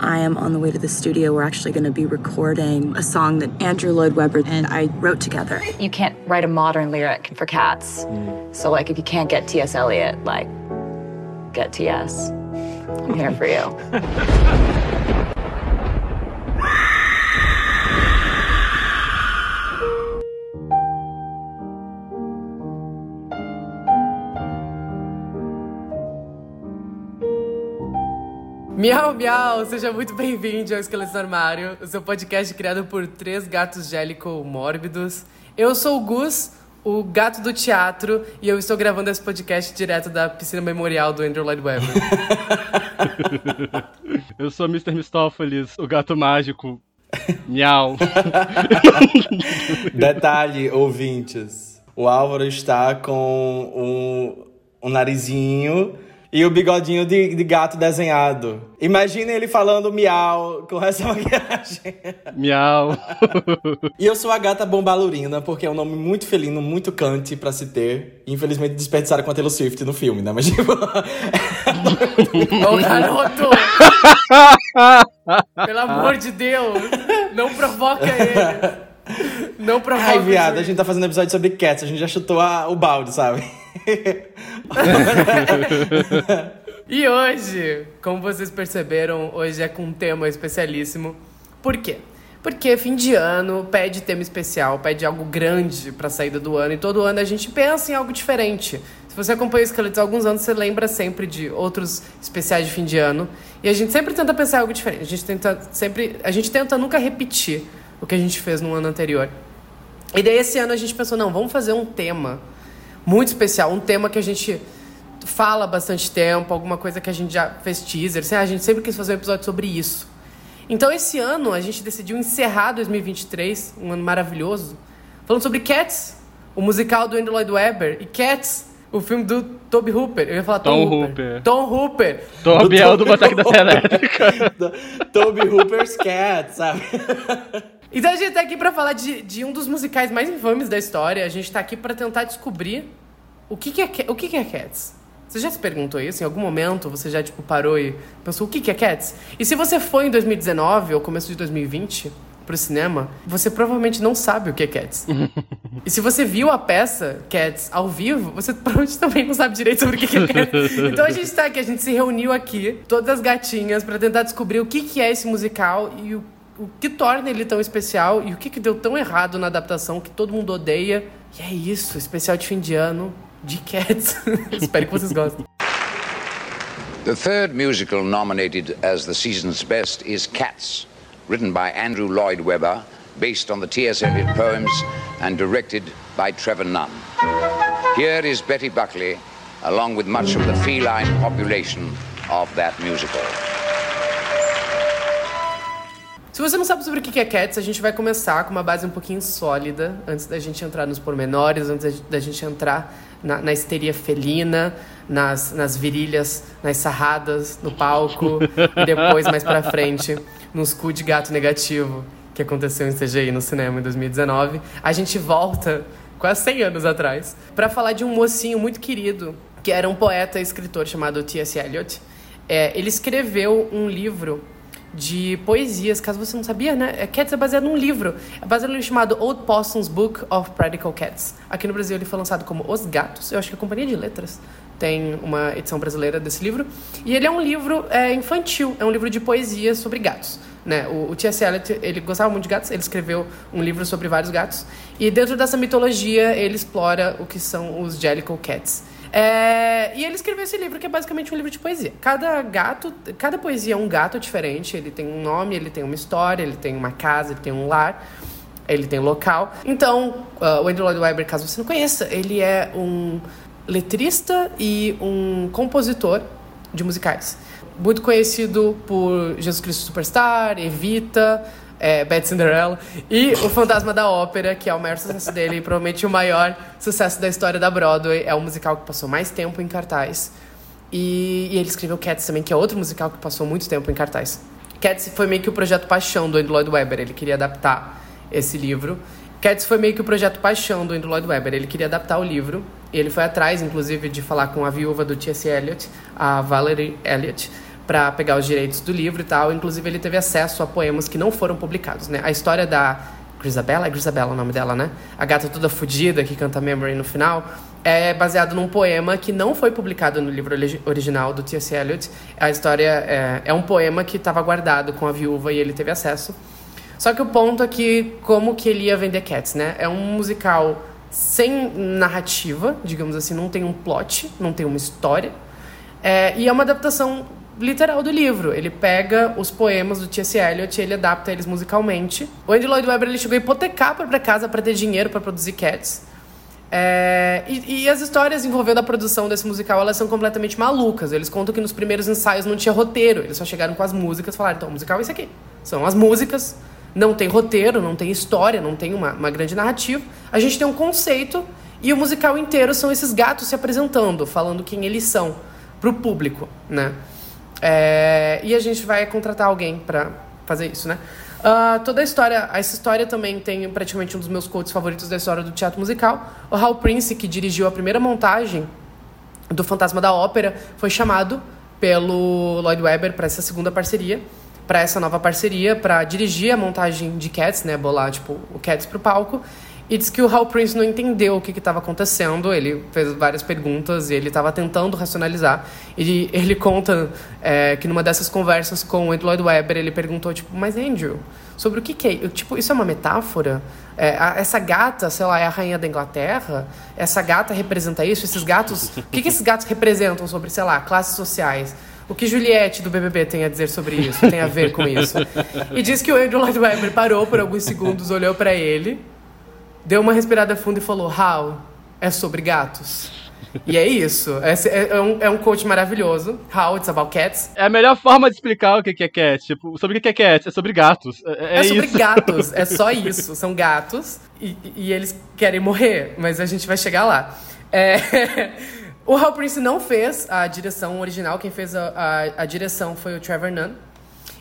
I am on the way to the studio. We're actually going to be recording a song that Andrew Lloyd Webber and I wrote together. You can't write a modern lyric for cats. Mm. So, like, if you can't get T.S. Eliot, like, get T.S. I'm here for you. Miau, miau! Seja muito bem-vindo ao Esqueleto do Armário, o seu podcast criado por três gatos gélico mórbidos. Eu sou o Gus, o gato do teatro, e eu estou gravando esse podcast direto da piscina memorial do Andrew Lloyd Webber. Eu sou Mr. Mistófeles, o gato mágico. Miau. Detalhe, ouvintes. O Álvaro está com um, um narizinho e o bigodinho de, de gato desenhado. Imagine ele falando miau com essa maquiagem. Miau. E eu sou a gata bombalurina, porque é um nome muito felino, muito cante pra se ter. Infelizmente desperdiçaram com a Taylor Swift no filme, né? Mas tipo... Ô, garoto! Pelo amor de Deus! Não provoca ele! Não provoca Ai, viado, ele. a gente tá fazendo episódio sobre cats, a gente já chutou a- o balde, sabe? E hoje, como vocês perceberam, hoje é com um tema especialíssimo. Por quê? Porque fim de ano pede tema especial, pede algo grande pra saída do ano, e todo ano a gente pensa em algo diferente. Se você acompanha o Esqueletos há alguns anos, você lembra sempre de outros especiais de fim de ano. E a gente sempre tenta pensar em algo diferente. A gente tenta sempre. A gente tenta nunca repetir o que a gente fez no ano anterior. E daí esse ano a gente pensou, não, vamos fazer um tema muito especial, um tema que a gente fala há bastante tempo, alguma coisa que a gente já fez teaser, assim, ah, a gente sempre quis fazer um episódio sobre isso. Então esse ano a gente decidiu encerrar 2023, um ano maravilhoso, falando sobre Cats, o musical do Andrew Lloyd Webber, e Cats, o filme do Toby Hooper. Eu ia falar Tom, Tom Hooper. Hooper. Tom Hooper. Tô Biel do Ataque da Serra Elétrica. Toby Hooper's cat, sabe? Então a gente tá aqui pra falar de, de um dos musicais mais infames da história. A gente tá aqui pra tentar descobrir o que, que é o que, que é Cats. Você já se perguntou isso? Em algum momento você já tipo parou e pensou o que, que é Cats? E se você foi em 2019 ou começo de 2020 pro cinema, você provavelmente não sabe o que é Cats. e se você viu a peça Cats ao vivo, você provavelmente também não sabe direito sobre o que é Cats. então a gente tá aqui, a gente se reuniu aqui, todas as gatinhas, pra tentar descobrir o que, que é esse musical e o o que torna ele tão especial e o que, que deu tão errado na adaptação que todo mundo odeia. E é isso, especial de fim de ano de Cats. Espero que vocês gostem. The third musical nominated as the season's best is Cats, written by Andrew Lloyd Webber, based on the T.S. Eliot poems, and directed by Trevor Nunn. Here is Betty Buckley, along with much of the feline population of that musical. Se você não sabe sobre o que é Cats, a gente vai começar com uma base um pouquinho sólida, antes da gente entrar nos pormenores, antes da gente entrar na, na histeria felina, nas, nas virilhas, nas sarradas no palco, e depois, mais pra frente, nos cu de gato negativo, que aconteceu em CGI no cinema em 2019. A gente volta quase 100 anos atrás, pra falar de um mocinho muito querido, que era um poeta e escritor chamado T.S. Eliot. É, ele escreveu um livro de poesias, caso você não sabia, né? É, Cats é baseado num livro. É baseado num livro chamado Old Possum's Book of Practical Cats. Aqui no Brasil ele foi lançado como Os Gatos. Eu acho que a Companhia de Letras tem uma edição brasileira desse livro. E ele é um livro é, infantil, é um livro de poesias sobre gatos. Né? O, o T.S. Eliot, ele gostava muito de gatos, ele escreveu um livro sobre vários gatos. E dentro dessa mitologia, ele explora o que são os Jellicle Cats. É, e ele escreveu esse livro que é basicamente um livro de poesia. Cada gato, cada poesia é um gato diferente. Ele tem um nome, ele tem uma história, ele tem uma casa, ele tem um lar, ele tem um local. Então, uh, o Andrew Lloyd Webber, caso você não conheça, ele é um letrista e um compositor de musicais. Muito conhecido por Jesus Cristo Superstar, Evita, é, Bad Cinderella e O Fantasma da Ópera, que é o maior sucesso dele e provavelmente o maior sucesso da história da Broadway. É o musical que passou mais tempo em cartaz. E, e ele escreveu Cats também, que é outro musical que passou muito tempo em cartaz. Cats foi meio que o projeto paixão do Andrew Lloyd Webber. Ele queria adaptar esse livro. Cats foi meio que o projeto paixão do Andrew Lloyd Webber. Ele queria adaptar o livro. Ele foi atrás, inclusive, de falar com a viúva do T.S. Eliot, a Valerie Eliot, para pegar os direitos do livro e tal. Inclusive, ele teve acesso a poemas que não foram publicados, né? A história da Grisabella, é Grisabella o nome dela, né? A gata toda fodida que canta Memory no final, é baseado num poema que não foi publicado no livro original do T.S. Eliot. A história é, é um poema que estava guardado com a viúva e ele teve acesso. Só que o ponto é que como que ele ia vender Cats, né? É um musical sem narrativa, digamos assim, não tem um plot, não tem uma história. É, e é uma adaptação literal do livro. Ele pega os poemas do T.S. Eliot e ele adapta eles musicalmente. O Andy Lloyd Webber ele chegou a hipotecar a própria casa para ter dinheiro para produzir Cats. É, e, e, as histórias envolvendo a produção desse musical elas são completamente malucas. Eles contam que nos primeiros ensaios não tinha roteiro, eles só chegaram com as músicas e falaram: então, o musical é isso aqui. São as músicas, não tem roteiro, não tem história, não tem uma, uma grande narrativa. A gente tem um conceito e o musical inteiro são esses gatos se apresentando, falando quem eles são para o público, né? É, e a gente vai contratar alguém para fazer isso, né? Uh, toda a história, essa história também tem praticamente um dos meus quotes favoritos da história do teatro musical. O Hal Prince, que dirigiu a primeira montagem do Fantasma da Ópera, foi chamado pelo Lloyd Webber para essa segunda parceria, para essa nova parceria, para dirigir a montagem de Cats, né, bolar tipo o Cats pro palco. E diz que o Hal Prince não entendeu o que estava acontecendo. Ele fez várias perguntas e ele estava tentando racionalizar. E ele conta é, que numa dessas conversas com o Ed Lloyd Webber, ele perguntou, tipo, mas Andrew, sobre o que, que é? Tipo, isso é uma metáfora? É, a, essa gata, sei lá, é a rainha da Inglaterra? Essa gata representa isso? Esses gatos... o que, que esses gatos representam sobre, sei lá, classes sociais? O que Juliette do BBB tem a dizer sobre isso? Tem a ver com isso? E diz que o Andrew Lloyd Webber parou por alguns segundos, olhou para ele deu uma respirada funda e falou: How? É sobre gatos. E é isso. É, é, um, é um coach maravilhoso. How It's About Cats. É a melhor forma de explicar o que é cat. Tipo, sobre o que é cat? É sobre gatos. É, é, é sobre gatos. É só isso. São gatos e, e, eles querem morrer. Mas a gente vai chegar lá. É... o Hal Prince não fez a direção original. Quem fez a, a, a direção foi o Trevor Nunn.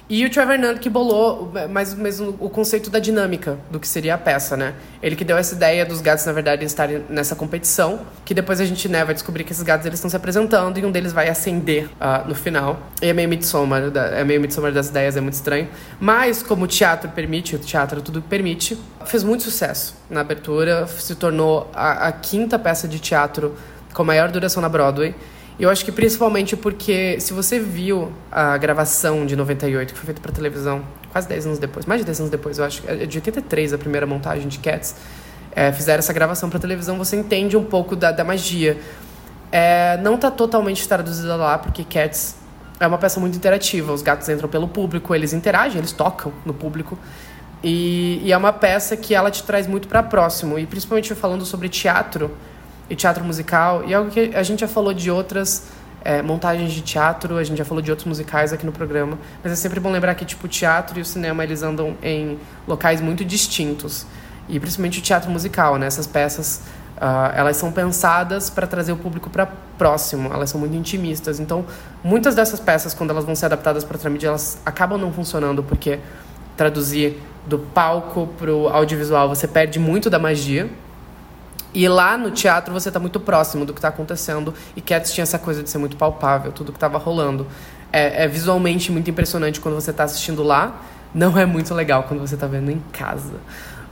E o Trevor Nunn que bolou mais o conceito da dinâmica do que seria a peça, né? Ele que deu essa ideia dos gatos, na verdade, estarem nessa competição, que depois a gente né, vai descobrir que esses gatos eles estão se apresentando e um deles vai acender uh, no final. E é meio Midsommar, é meio Midsommar das ideias, é muito estranho. Mas, como o teatro permite, o teatro tudo permite, fez muito sucesso na abertura, se tornou a, a quinta peça de teatro com maior duração na Broadway. Eu acho que principalmente porque se você viu a gravação de 98, que foi feita para televisão, quase 10 anos depois, mais de 10 anos depois, eu acho, é de 83 a primeira montagem de Cats, é, fizeram essa gravação para televisão, você entende um pouco da, da magia. É, não está totalmente traduzida lá, porque Cats é uma peça muito interativa. Os gatos entram pelo público, eles interagem, eles tocam no público. E, e é uma peça que ela te traz muito para próximo. E principalmente falando sobre teatro, e teatro musical, e algo que a gente já falou de outras é, montagens de teatro, a gente já falou de outros musicais aqui no programa, mas é sempre bom lembrar que tipo, o teatro e o cinema eles andam em locais muito distintos, e principalmente o teatro musical, né? Essas peças, uh, elas são pensadas para trazer o público para próximo, elas são muito intimistas, então muitas dessas peças, quando elas vão ser adaptadas para outra mídia, elas acabam não funcionando, porque traduzir do palco para o audiovisual, você perde muito da magia, e lá no teatro você está muito próximo do que está acontecendo. E Cats tinha essa coisa de ser muito palpável, tudo que estava rolando. É, é, visualmente muito impressionante quando você está assistindo lá. Não é muito legal quando você está vendo em casa.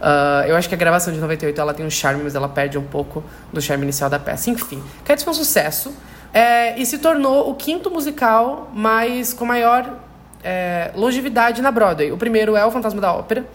Uh, eu acho que a gravação de 98 ela tem um charme, mas ela perde um pouco do charme inicial da peça. Enfim, Cats foi um sucesso. É, e se tornou o quinto musical mais com maior é, longevidade na Broadway. O primeiro é O Fantasma da Ópera,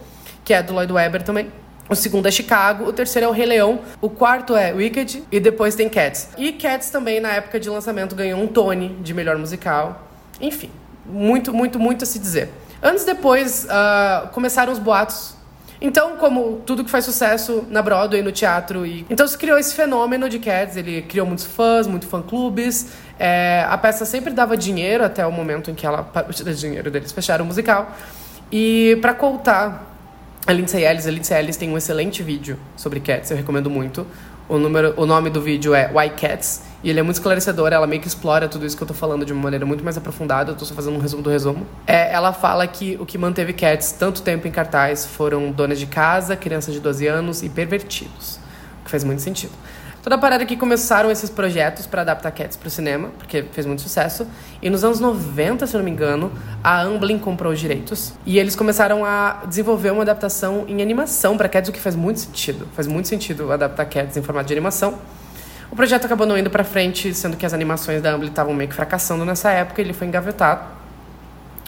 que é do Lloyd Webber também. O segundo é Chicago, o terceiro é o Rei Leão, o quarto é Wicked e depois tem Cats. E Cats também, na época de lançamento, ganhou um Tony de melhor musical. Enfim, muito, muito, muito a se dizer. Anos depois, uh, começaram os boatos. Então, como tudo que faz sucesso na Broadway, no teatro, e então se criou esse fenômeno de Cats. Ele criou muitos fãs, muitos fã-clubes. É, a peça sempre dava dinheiro até o momento em que ela dinheiro deles fecharam o musical. E para contar a Lindsay Ellis. A Lindsay Ellis tem um excelente vídeo sobre cats, eu recomendo muito. O, número, o nome do vídeo é Why Cats, e ele é muito esclarecedor, ela meio que explora tudo isso que eu tô falando de uma maneira muito mais aprofundada, eu tô só fazendo um resumo do resumo. É, ela fala que o que manteve Cats tanto tempo em cartaz foram donas de casa, crianças de 12 anos e pervertidos, o que faz muito sentido. Toda a parada que começaram esses projetos para adaptar Cats para o cinema, porque fez muito sucesso. E nos anos 90, se não me engano, a Amblin comprou os direitos. E eles começaram a desenvolver uma adaptação em animação para Cats, o que faz muito sentido. Faz muito sentido adaptar Cats em formato de animação. O projeto acabou não indo para frente, sendo que as animações da Amblin estavam meio que fracassando nessa época, ele foi engavetado.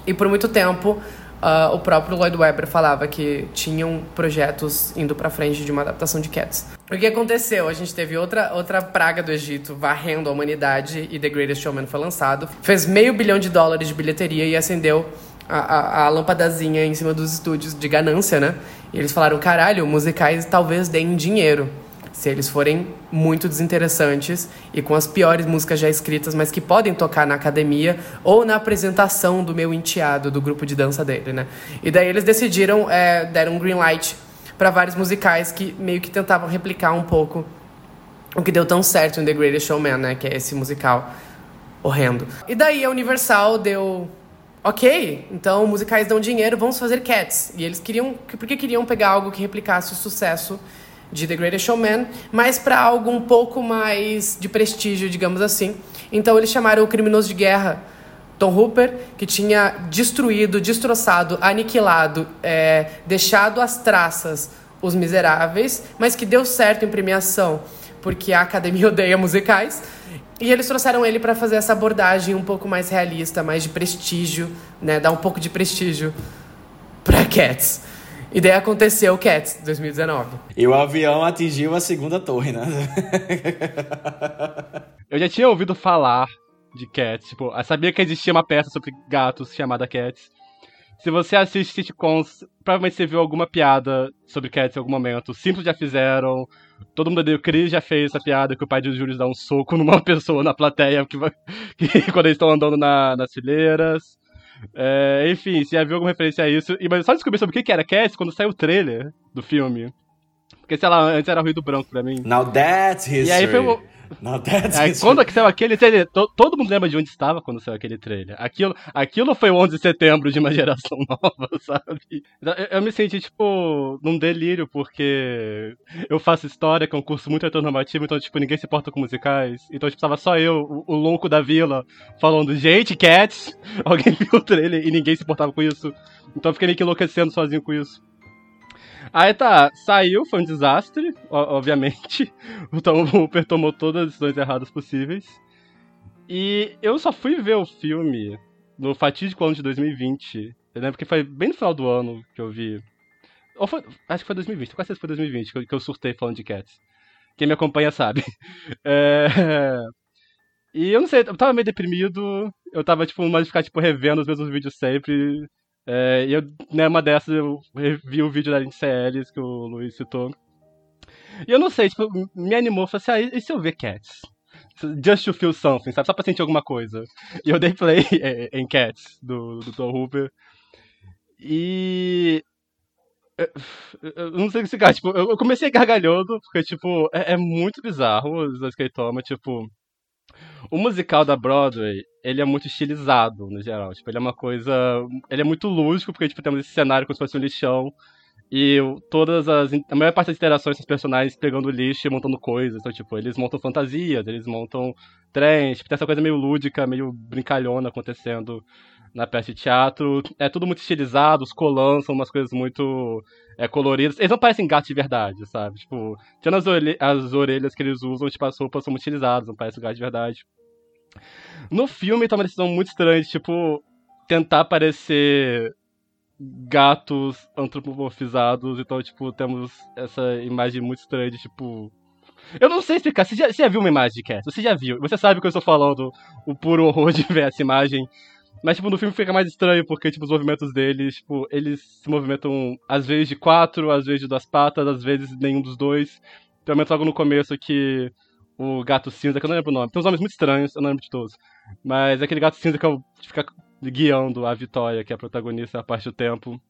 E por muito tempo, Uh, o próprio Lloyd Webber falava que tinham projetos indo para frente de uma adaptação de Cats. O que aconteceu? A gente teve outra, outra praga do Egito varrendo a humanidade e The Greatest Showman foi lançado. Fez meio bilhão de dólares de bilheteria e acendeu a, a, a lampadazinha em cima dos estúdios de ganância, né? E eles falaram: caralho, musicais talvez deem dinheiro se eles forem muito desinteressantes e com as piores músicas já escritas, mas que podem tocar na academia ou na apresentação do meu enteado, do grupo de dança dele, né? E daí eles decidiram, é, deram um green light para vários musicais que meio que tentavam replicar um pouco o que deu tão certo em The Greatest Showman, né? Que é esse musical horrendo. E daí a Universal deu ok, então musicais dão dinheiro, vamos fazer Cats. E eles queriam, porque queriam pegar algo que replicasse o sucesso de The Greatest Showman, mas para algo um pouco mais de prestígio, digamos assim. Então eles chamaram o criminoso de guerra Tom Hooper, que tinha destruído, destroçado, aniquilado, é, deixado as traças Os Miseráveis, mas que deu certo em premiação, porque a academia odeia musicais. E eles trouxeram ele para fazer essa abordagem um pouco mais realista, mais de prestígio, né, dar um pouco de prestígio para Cats. E daí aconteceu o Cats, 2019. E o avião atingiu a segunda torre, né? eu já tinha ouvido falar de Cats, tipo, eu sabia que existia uma peça sobre gatos chamada Cats. Se você assiste sitcoms, provavelmente você viu alguma piada sobre Cats em algum momento. Simples já fizeram. Todo mundo deu. Chris já fez essa piada que o pai de Júlio dá um soco numa pessoa na plateia que, que quando eles estão andando na, nas fileiras. É, enfim, se havia alguma referência a isso. E, mas só descobri sobre o que era Cats quando saiu o trailer do filme. Porque, sei lá, antes era ruído branco pra mim. Now that's history. E aí foi, Não, that's é, quando saiu aquele trailer, to, todo mundo lembra de onde estava quando saiu aquele trailer. Aquilo, aquilo foi o 11 de setembro de uma geração nova, sabe? Eu, eu, me senti, tipo, num delírio, porque eu faço história, que é um curso muito heteronormativo, então, tipo, ninguém se importa com musicais. Então, tipo, tava só eu, o, o louco da vila, falando, gente, Cats! Alguém viu o trailer e ninguém se importava com isso. Então eu fiquei meio que enlouquecendo sozinho com isso. Aí tá, saiu, foi um desastre, obviamente. O Tom Hooper tomou todas as decisões erradas possíveis. E eu só fui ver o filme no fatídico ano de 2020. Eu lembro que foi bem no final do ano que eu vi. Ou foi, acho que foi 2020, quase certeza foi 2020 que eu, que eu surtei falando de Cats. Quem me acompanha sabe. É... E eu não sei, eu tava meio deprimido. Eu tava, tipo, mais ficar, tipo, revendo os mesmos vídeos sempre. É, e eu, numa dessas, eu vi o vídeo da Lindsay que o Luiz citou. E eu não sei, tipo, me animou, falei assim, ah, e se eu ver Cats? Just to feel something, sabe? Só pra sentir alguma coisa. E eu dei play em Cats, do, do Tom Hooper. E. Eu não sei explicar, tipo, eu comecei gargalhando, porque, tipo, é, é muito bizarro os dois que ele toma, tipo. O musical da Broadway, ele é muito estilizado, no geral. Tipo, ele é uma coisa. Ele é muito lúdico, porque, tipo, temos esse cenário como se fosse um lixão. E todas as. A maior parte das interações com os personagens pegando lixo e montando coisas. Então, tipo, eles montam fantasias, eles montam trens. Tipo, tem essa coisa meio lúdica, meio brincalhona acontecendo na peça de teatro. É tudo muito estilizado, os colãs são umas coisas muito é, coloridas. Eles não parecem gatos de verdade, sabe? Tipo, tirando as, as orelhas que eles usam, tipo, as roupas são utilizadas, não parecem gatos de verdade. No filme tá uma decisão muito estranha de, tipo, tentar parecer gatos antropomorfizados, então, tipo, temos essa imagem muito estranha de, tipo... Eu não sei explicar, você já, você já viu uma imagem de Cat? Você já viu, você sabe o que eu estou falando, o puro horror de ver essa imagem. Mas, tipo, no filme fica mais estranho, porque, tipo, os movimentos deles, tipo, eles se movimentam às vezes de quatro, às vezes de duas patas, às vezes nenhum dos dois. Pelo menos logo no começo que o gato cinza, que eu não lembro o nome. Tem uns nomes muito estranhos, eu não lembro de todos. Mas é aquele gato cinza que, fica guiando a Vitória, que é a protagonista a parte do tempo.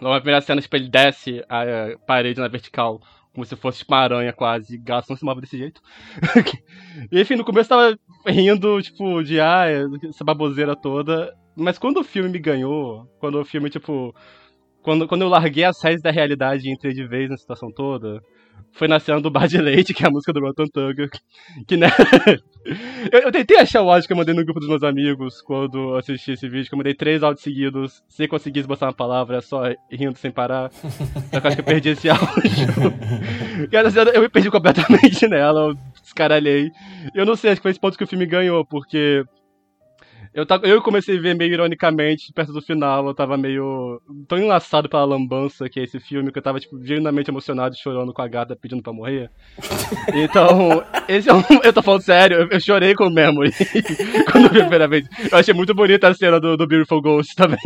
Na primeira cena, tipo, ele desce a parede na vertical como se fosse uma aranha quase. Gato não se move desse jeito. e, enfim, no começo eu tava rindo, tipo, de ah, essa baboseira toda. Mas quando o filme me ganhou, quando o filme, tipo. Quando, quando eu larguei as séries da realidade e entrei de vez na situação toda, foi na cena do Bar de Leite, que é a música do Rotten Tugger. Que, né? eu, eu, tentei achar o áudio que eu mandei no grupo dos meus amigos quando assisti esse vídeo, que eu mandei três áudios seguidos, sem conseguir esboçar uma palavra, só rindo sem parar. Só que eu acho que eu perdi esse áudio. e essa eu me perdi completamente nela, eu descaralhei. Eu não sei, acho que foi esse ponto que o filme ganhou, porque eu, tava, eu comecei a ver meio ironicamente, perto do final, eu tava meio tão enlaçado pela lambança que é esse filme, que eu tava, tipo, genuinamente emocionado, chorando com a gata pedindo pra morrer. Então, esse é um, eu tô falando sério, eu, eu chorei com o Memory quando eu vi a primeira vez. Eu achei muito bonita a cena do, do Beautiful Ghost também.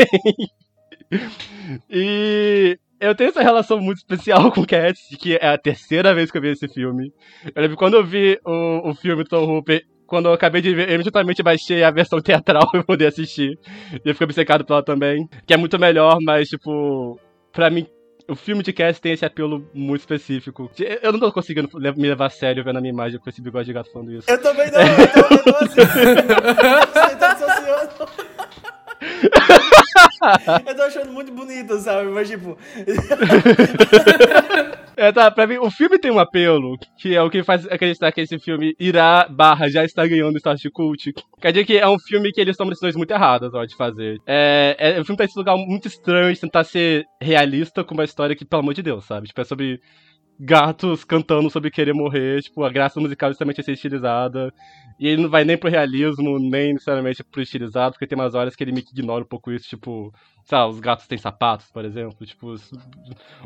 e eu tenho essa relação muito especial com Cats, que é a terceira vez que eu vi esse filme. Eu lembro quando eu vi o, o filme Tom Hooper, quando eu acabei de ver, eu imediatamente baixei a versão teatral pra poder assistir. E eu fiquei obcecado por ela também. Que é muito melhor, mas, tipo, pra mim, o filme de Cats tem esse apelo muito específico. Eu não tô conseguindo me levar a sério vendo a minha imagem com esse bigode de gato falando isso. Eu também não, eu tô, eu tô assim. Você tá associando. eu tô achando muito bonito, sabe? Mas, tipo. é, tá, pra mim, o filme tem um apelo, que é o que faz acreditar que esse filme irá, barra, já está ganhando status de cult. Quer dizer que é um filme que eles tomam decisões muito erradas hora de fazer. É, é, o filme tá nesse lugar muito estranho de tentar ser realista com uma história que, pelo amor de Deus, sabe? Tipo, é sobre gatos cantando sobre querer morrer, tipo, a graça musical é justamente é ser estilizada. E ele não vai nem pro realismo, nem necessariamente pro estilizado, porque tem umas horas que ele me ignora um pouco isso, tipo, sabe, os gatos têm sapatos, por exemplo, tipo,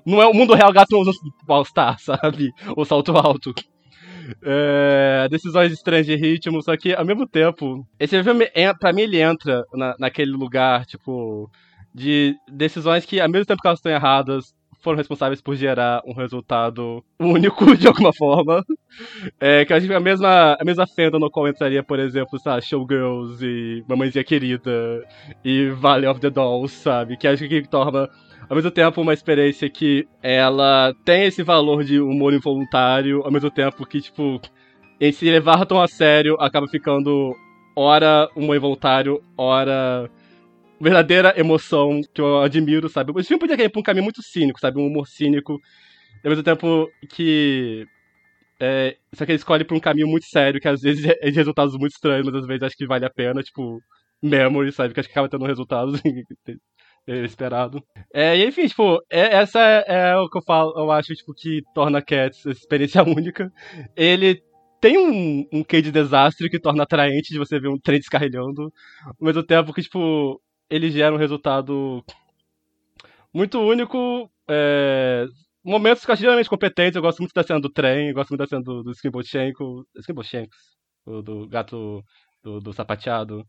não é o mundo real, gato não usa all-star, sabe? Ou salto alto. É, decisões estranhas de ritmo, só que ao mesmo tempo, esse filme, pra mim, ele entra na, naquele lugar, tipo, de decisões que, ao mesmo tempo que elas estão erradas, foram responsáveis por gerar um resultado único, de alguma forma. É, que a gente a mesma, a mesma fenda no qual entraria, por exemplo, sabe, Showgirls e Mamãezinha Querida e Valley of the Dolls, sabe? Que acho que torna ao mesmo tempo uma experiência que ela tem esse valor de humor involuntário, ao mesmo tempo que, tipo, em se levar tão a sério, acaba ficando ora humor involuntário, ora verdadeira emoção que eu admiro, sabe? O filme podia ir pra um caminho muito cínico, sabe? Um humor cínico. Ao mesmo tempo que. É, só que ele escolhe por um caminho muito sério, que às vezes é de resultados muito estranhos, mas às vezes acho que vale a pena, tipo, Memory, sabe? Que acho que acaba tendo resultados esperado. É, e enfim, tipo, é, essa é, é, o que eu falo, eu acho, tipo, que torna Cats experiência única. Ele tem um, um quê de desastre que torna atraente de você ver um trem descarrilhando, ao mesmo tempo que, tipo, ele gera um resultado muito único. É, momentos que eu acho competentes. Eu gosto muito da cena do trem, eu gosto muito da cena do, do. Skimbolchenko, do, do gato do, do sapateado.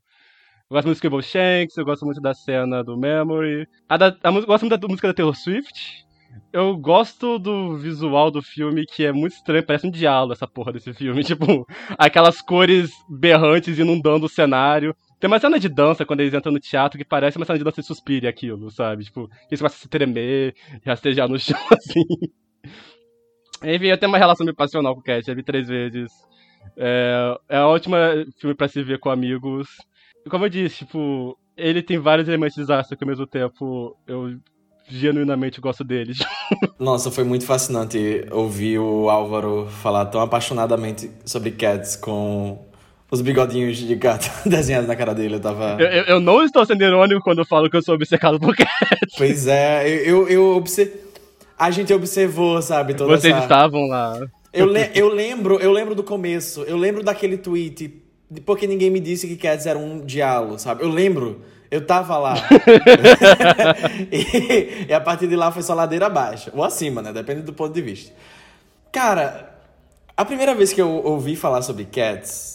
Eu gosto muito do Skimble Shanks, eu gosto muito da cena do Memory. A da, a, eu gosto muito da música da Taylor Swift. Eu gosto do visual do filme, que é muito estranho, parece um diálogo essa porra desse filme. Tipo, aquelas cores berrantes inundando o cenário. Tem uma cena de dança quando eles entram no teatro que parece uma cena de dança de suspire aquilo, sabe? Tipo, eles começam a se tremer, rastejar no chão, assim. Enfim, eu tenho uma relação meio passional com o Cat, já vi três vezes. É, é um ótimo filme para se ver com amigos. E como eu disse, tipo, ele tem vários elementos de desastre que ao mesmo tempo eu genuinamente gosto deles. Nossa, foi muito fascinante ouvir o Álvaro falar tão apaixonadamente sobre Cats com os bigodinhos de gato desenhados na cara dele. Eu tava. Eu, eu não estou sendo irônico quando eu falo que eu sou obcecado por Cats. Pois é, eu, eu, obse... A gente observou, sabe? Toda Vocês essa... estavam lá. Eu, le... eu lembro, eu lembro do começo. Eu lembro daquele tweet. Porque ninguém me disse que Cats era um diálogo, sabe? Eu lembro. Eu tava lá. e, e, a partir de lá foi só ladeira abaixo. Ou acima, né? Depende do ponto de vista. Cara, a primeira vez que eu ouvi falar sobre Cats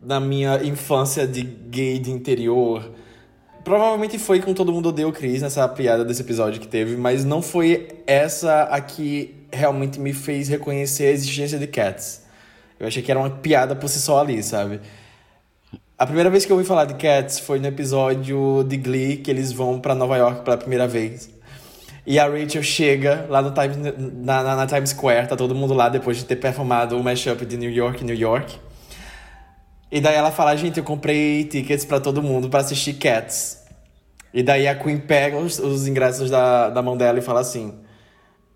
na minha infância de gay de interior. Provavelmente foi com Todo Mundo Odeia o Chris nessa piada desse episódio que teve, mas não foi essa a que realmente me fez reconhecer a existência de Cats. Eu achei que era uma piada por si só ali, sabe? A primeira vez que eu ouvi falar de Cats foi no episódio de Glee, que eles vão para Nova York pela primeira vez. E a Rachel chega lá no Times, na, na, na Times Square, tá todo mundo lá depois de ter performado o mashup de New York, New York. E daí ela fala, gente, eu comprei tickets para todo mundo para assistir Cats. E daí a Queen pega os, os ingressos da, da mão dela e fala assim: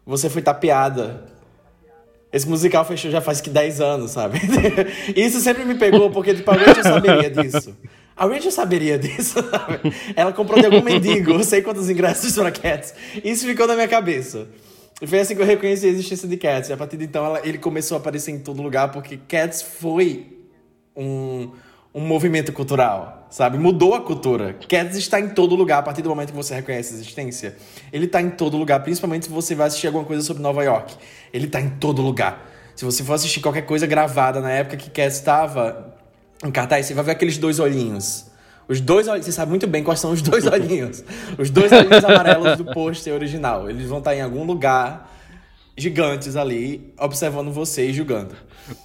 Você foi tapeada. Esse musical fechou já faz que 10 anos, sabe? Isso sempre me pegou, porque, tipo, a Rachel saberia disso. A Rachel saberia disso, sabe? Ela comprou de algum mendigo, não sei quantos ingressos para Cats. Isso ficou na minha cabeça. E foi assim que eu reconheci a existência de Cats. E a partir de então, ela, ele começou a aparecer em todo lugar, porque Cats foi um, um movimento cultural, sabe? Mudou a cultura. Cats está em todo lugar a partir do momento que você reconhece a existência. Ele está em todo lugar, principalmente se você vai assistir alguma coisa sobre Nova York. Ele está em todo lugar. Se você for assistir qualquer coisa gravada na época que Cats estava em cartaz, você vai ver aqueles dois olhinhos. Os dois olhinhos, você sabe muito bem quais são os dois olhinhos. Os dois olhinhos amarelos do pôster original. Eles vão estar em algum lugar gigantes ali, observando você e julgando.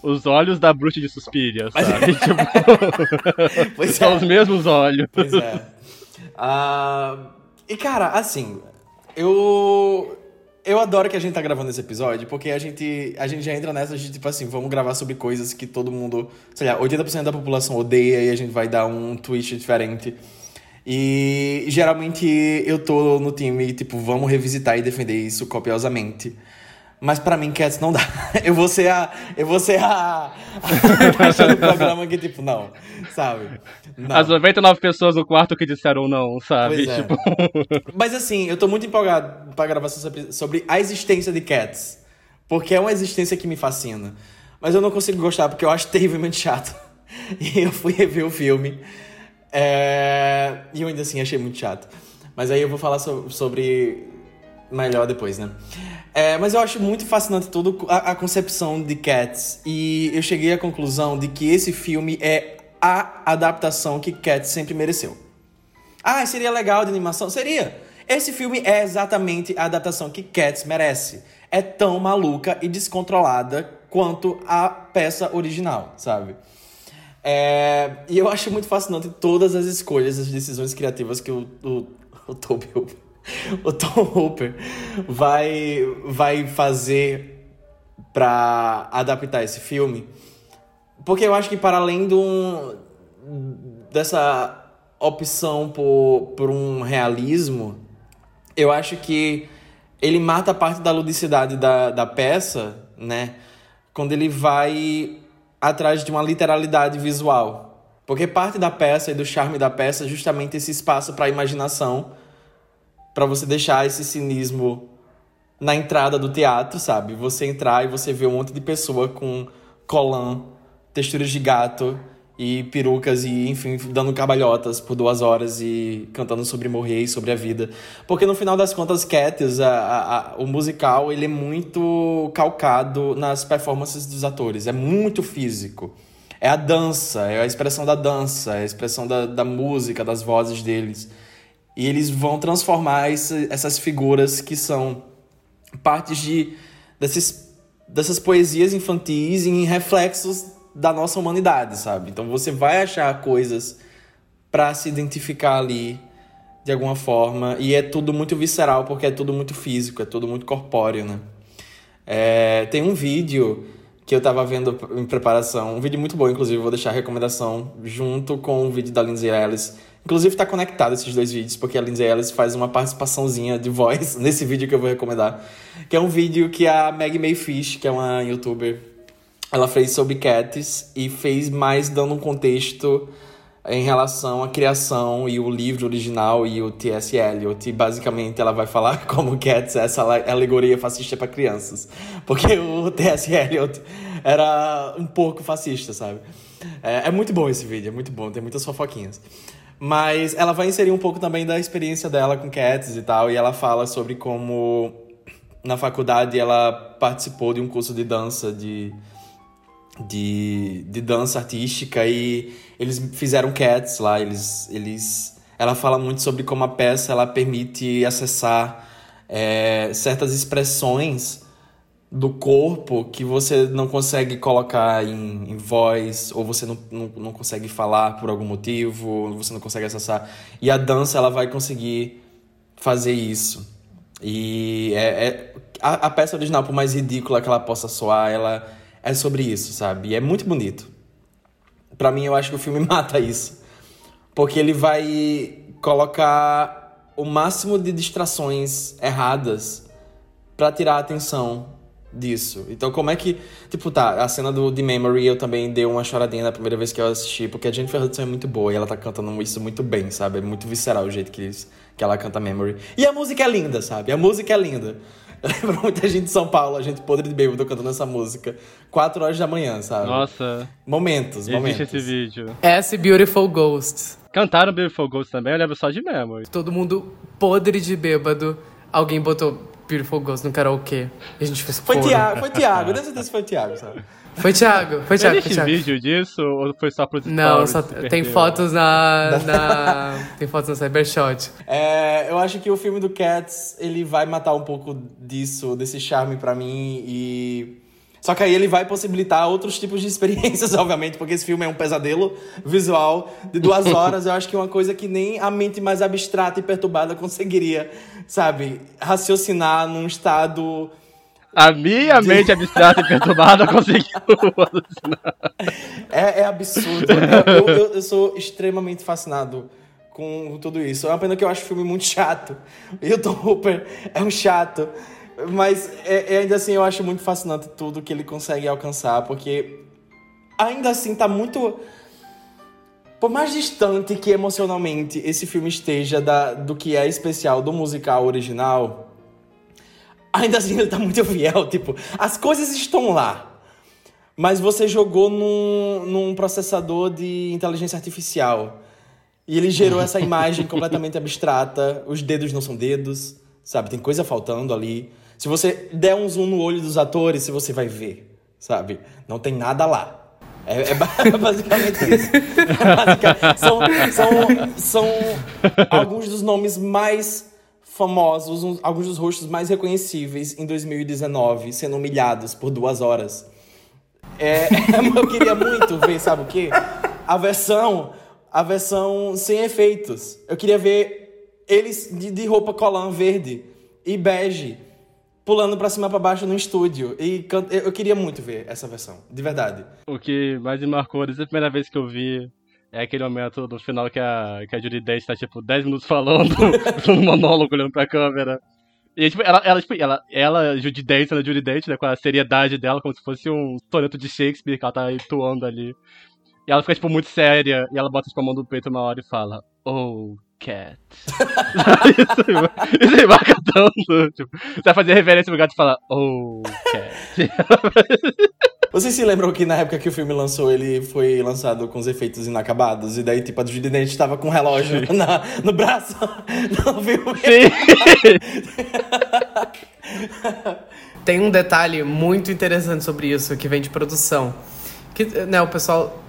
Os olhos da bruxa de Suspiria, sabe? tipo... Pois São é. os mesmos olhos. Pois é. Ah, e cara, assim, eu. Eu adoro que a gente tá gravando esse episódio, porque a gente, a gente já entra nessa de tipo assim, vamos gravar sobre coisas que todo mundo, sei lá, 80% da população odeia e a gente vai dar um twist diferente. E geralmente eu tô no time, tipo, vamos revisitar e defender isso copiosamente. Mas pra mim, Cats não dá. Eu vou ser a. Eu vou ser a. a do programa que, tipo, não. Sabe? Não. As 99 pessoas no quarto que disseram não, sabe? É. Tipo, Mas assim, eu tô muito empolgado pra gravar sobre, sobre a existência de Cats. Porque é uma existência que me fascina. Mas eu não consigo gostar porque eu acho terrivelmente chato. E eu fui rever o filme. é, E eu ainda assim achei muito chato. Mas aí eu vou falar so- sobre melhor depois, né? É, mas eu acho muito fascinante toda a, concepção de Cats. E eu cheguei à conclusão de que esse filme é a adaptação que Cats sempre mereceu. Ah, seria legal de animação? Seria. Esse filme é exatamente a adaptação que Cats merece. É tão maluca e descontrolada quanto a peça original, sabe? É, e eu acho muito fascinante todas as escolhas, as decisões criativas que o, o, o Toby o Tom Hooper vai, vai fazer pra adaptar esse filme. Porque eu acho que para além do, dessa opção por, por um realismo, eu acho que ele mata parte da ludicidade da, da peça, né? Quando ele vai atrás de uma literalidade visual. Porque parte da peça e do charme da peça é justamente esse espaço para a imaginação, para você deixar esse cinismo na entrada do teatro, sabe? Você entrar e você ver um monte de pessoa com colã, texturas de gato e perucas e, enfim, dando cabalhotas por duas horas e cantando sobre morrer e sobre a vida. Porque no final das contas, Cats, a, a- a- o musical, ele é muito calcado nas performances dos atores. É muito físico. É a dança, é a expressão da dança, é a expressão da, da música, das vozes deles. E eles vão transformar esse- essas figuras que são partes de desses, dessas poesias infantis em reflexos da nossa humanidade, sabe? Então você vai achar coisas para se identificar ali de alguma forma e é tudo muito visceral porque é tudo muito físico, é tudo muito corpóreo, né? É, tem um vídeo que eu tava vendo em preparação, um vídeo muito bom, inclusive, vou deixar a recomendação junto com o vídeo da Lindsay Ellis. Inclusive tá conectado esses dois vídeos, porque a Lindsay Ellis faz uma participaçãozinha de voz nesse vídeo que eu vou recomendar. Que é um vídeo que a Maggie Mayfish, que é uma youtuber, ela fez sobre Cats e fez mais dando um contexto em relação à criação e o livro original e o T.S. Eliot. E basicamente ela vai falar como Cats é essa ale- alegoria fascista para crianças. Porque o T.S. Eliot era um pouco fascista, sabe? É, é muito bom esse vídeo, é muito bom, tem muitas fofoquinhas. Mas ela vai inserir um pouco também da experiência dela com Cats e tal, e ela fala sobre como na faculdade ela participou de um curso de dança de de, de dança artística e eles fizeram cats lá, eles, eles ela fala muito sobre como a peça ela permite acessar é, certas expressões do corpo que você não consegue colocar em, em voz ou você não, não, não consegue falar por algum motivo, você não consegue acessar. E a dança ela vai conseguir fazer isso. E é, é- a, a peça original, por mais ridícula que ela possa soar, ela é sobre isso, sabe? E é muito bonito. Pra mim, eu acho que o filme mata isso. Porque ele vai colocar o máximo de distrações erradas pra tirar a atenção disso. Então, como é que. Tipo, tá, a cena do The Memory eu também dei uma choradinha na primeira vez que eu assisti, porque a Jennifer Hudson é muito boa e ela tá cantando isso muito bem, sabe? É muito visceral o jeito que, eles, que ela canta Memory. E a música é linda, sabe? A música é linda. Lembra muita gente de São Paulo, a gente podre de bêbado cantando essa música. Quatro horas da manhã, sabe? Nossa, Momentos, existe momentos. esse vídeo. E Beautiful Ghosts. Cantaram Beautiful Ghost também, eu lembro só de Memory. Todo mundo podre de bêbado. Alguém botou Beautiful Ghosts no karaokê. E a gente fez Foi coro. Tiago, foi Tiago, que foi Tiago, sabe? Foi Thiago, foi Thiago, foi Existe Thiago. vídeo disso ou foi só pro Não, só tem fotos na, na. Tem fotos no Cybershot. É, eu acho que o filme do Cats, ele vai matar um pouco disso, desse charme pra mim e... Só que aí ele vai possibilitar outros tipos de experiências, obviamente, porque esse filme é um pesadelo visual de duas horas. Eu acho que é uma coisa que nem a mente mais abstrata e perturbada conseguiria, sabe? Raciocinar num estado... A minha mente abstrata e perturbada conseguiu. É, é absurdo. Eu, eu- eu sou extremamente fascinado com tudo isso. É uma pena que eu acho o filme muito chato. E o Tom Hooper é um chato. Mas é, é, ainda assim eu acho muito fascinante tudo que ele consegue alcançar, porque ainda assim tá muito. Por mais distante que emocionalmente esse filme esteja da, do que é especial do musical original, ainda assim ele tá muito fiel. Tipo, as coisas estão lá. Mas você jogou num, num processador de inteligência artificial. E ele gerou essa imagem completamente abstrata. Os dedos não são dedos, sabe? Tem coisa faltando ali. Se você der um zoom no olho dos atores, se você vai ver, sabe? Não tem nada lá. É, é ba- basicamente isso. É basica- são, são, são alguns dos nomes mais famosos, uns- alguns dos rostos mais reconhecíveis em 2019 sendo humilhados por duas horas. É, eu queria muito ver, sabe o quê? A versão, a versão sem efeitos. Eu queria ver eles de, de roupa colã verde e bege, pulando pra cima e pra baixo no estúdio. E can- eu queria muito ver essa versão, de verdade. o que mais me marcou desde a primeira vez que eu vi é aquele momento do final que a, que a Judy Dench tá, tipo, 10 minutos falando, no monólogo, olhando pra câmera. E, tipo, ela, ela, tipo, ela, ela Judy Dench, ela Judy Dench, né, com a seriedade dela, como se fosse um soneto de Shakespeare que ela tá atuando ali. E ela fica, tipo, muito séria, e ela bota, tipo, a mão no peito uma hora e fala, Oh, cat. isso, aí tanto. Tipo, você vai fazer reverência no gato e fala, Oh, cat. Vocês se lembram que na época que o filme lançou, ele foi lançado com os efeitos inacabados? E daí, tipo, a Judy Dench tava com um relógio na, no braço no filme. Tem um detalhe muito interessante sobre isso que vem de produção. Que né, o pessoal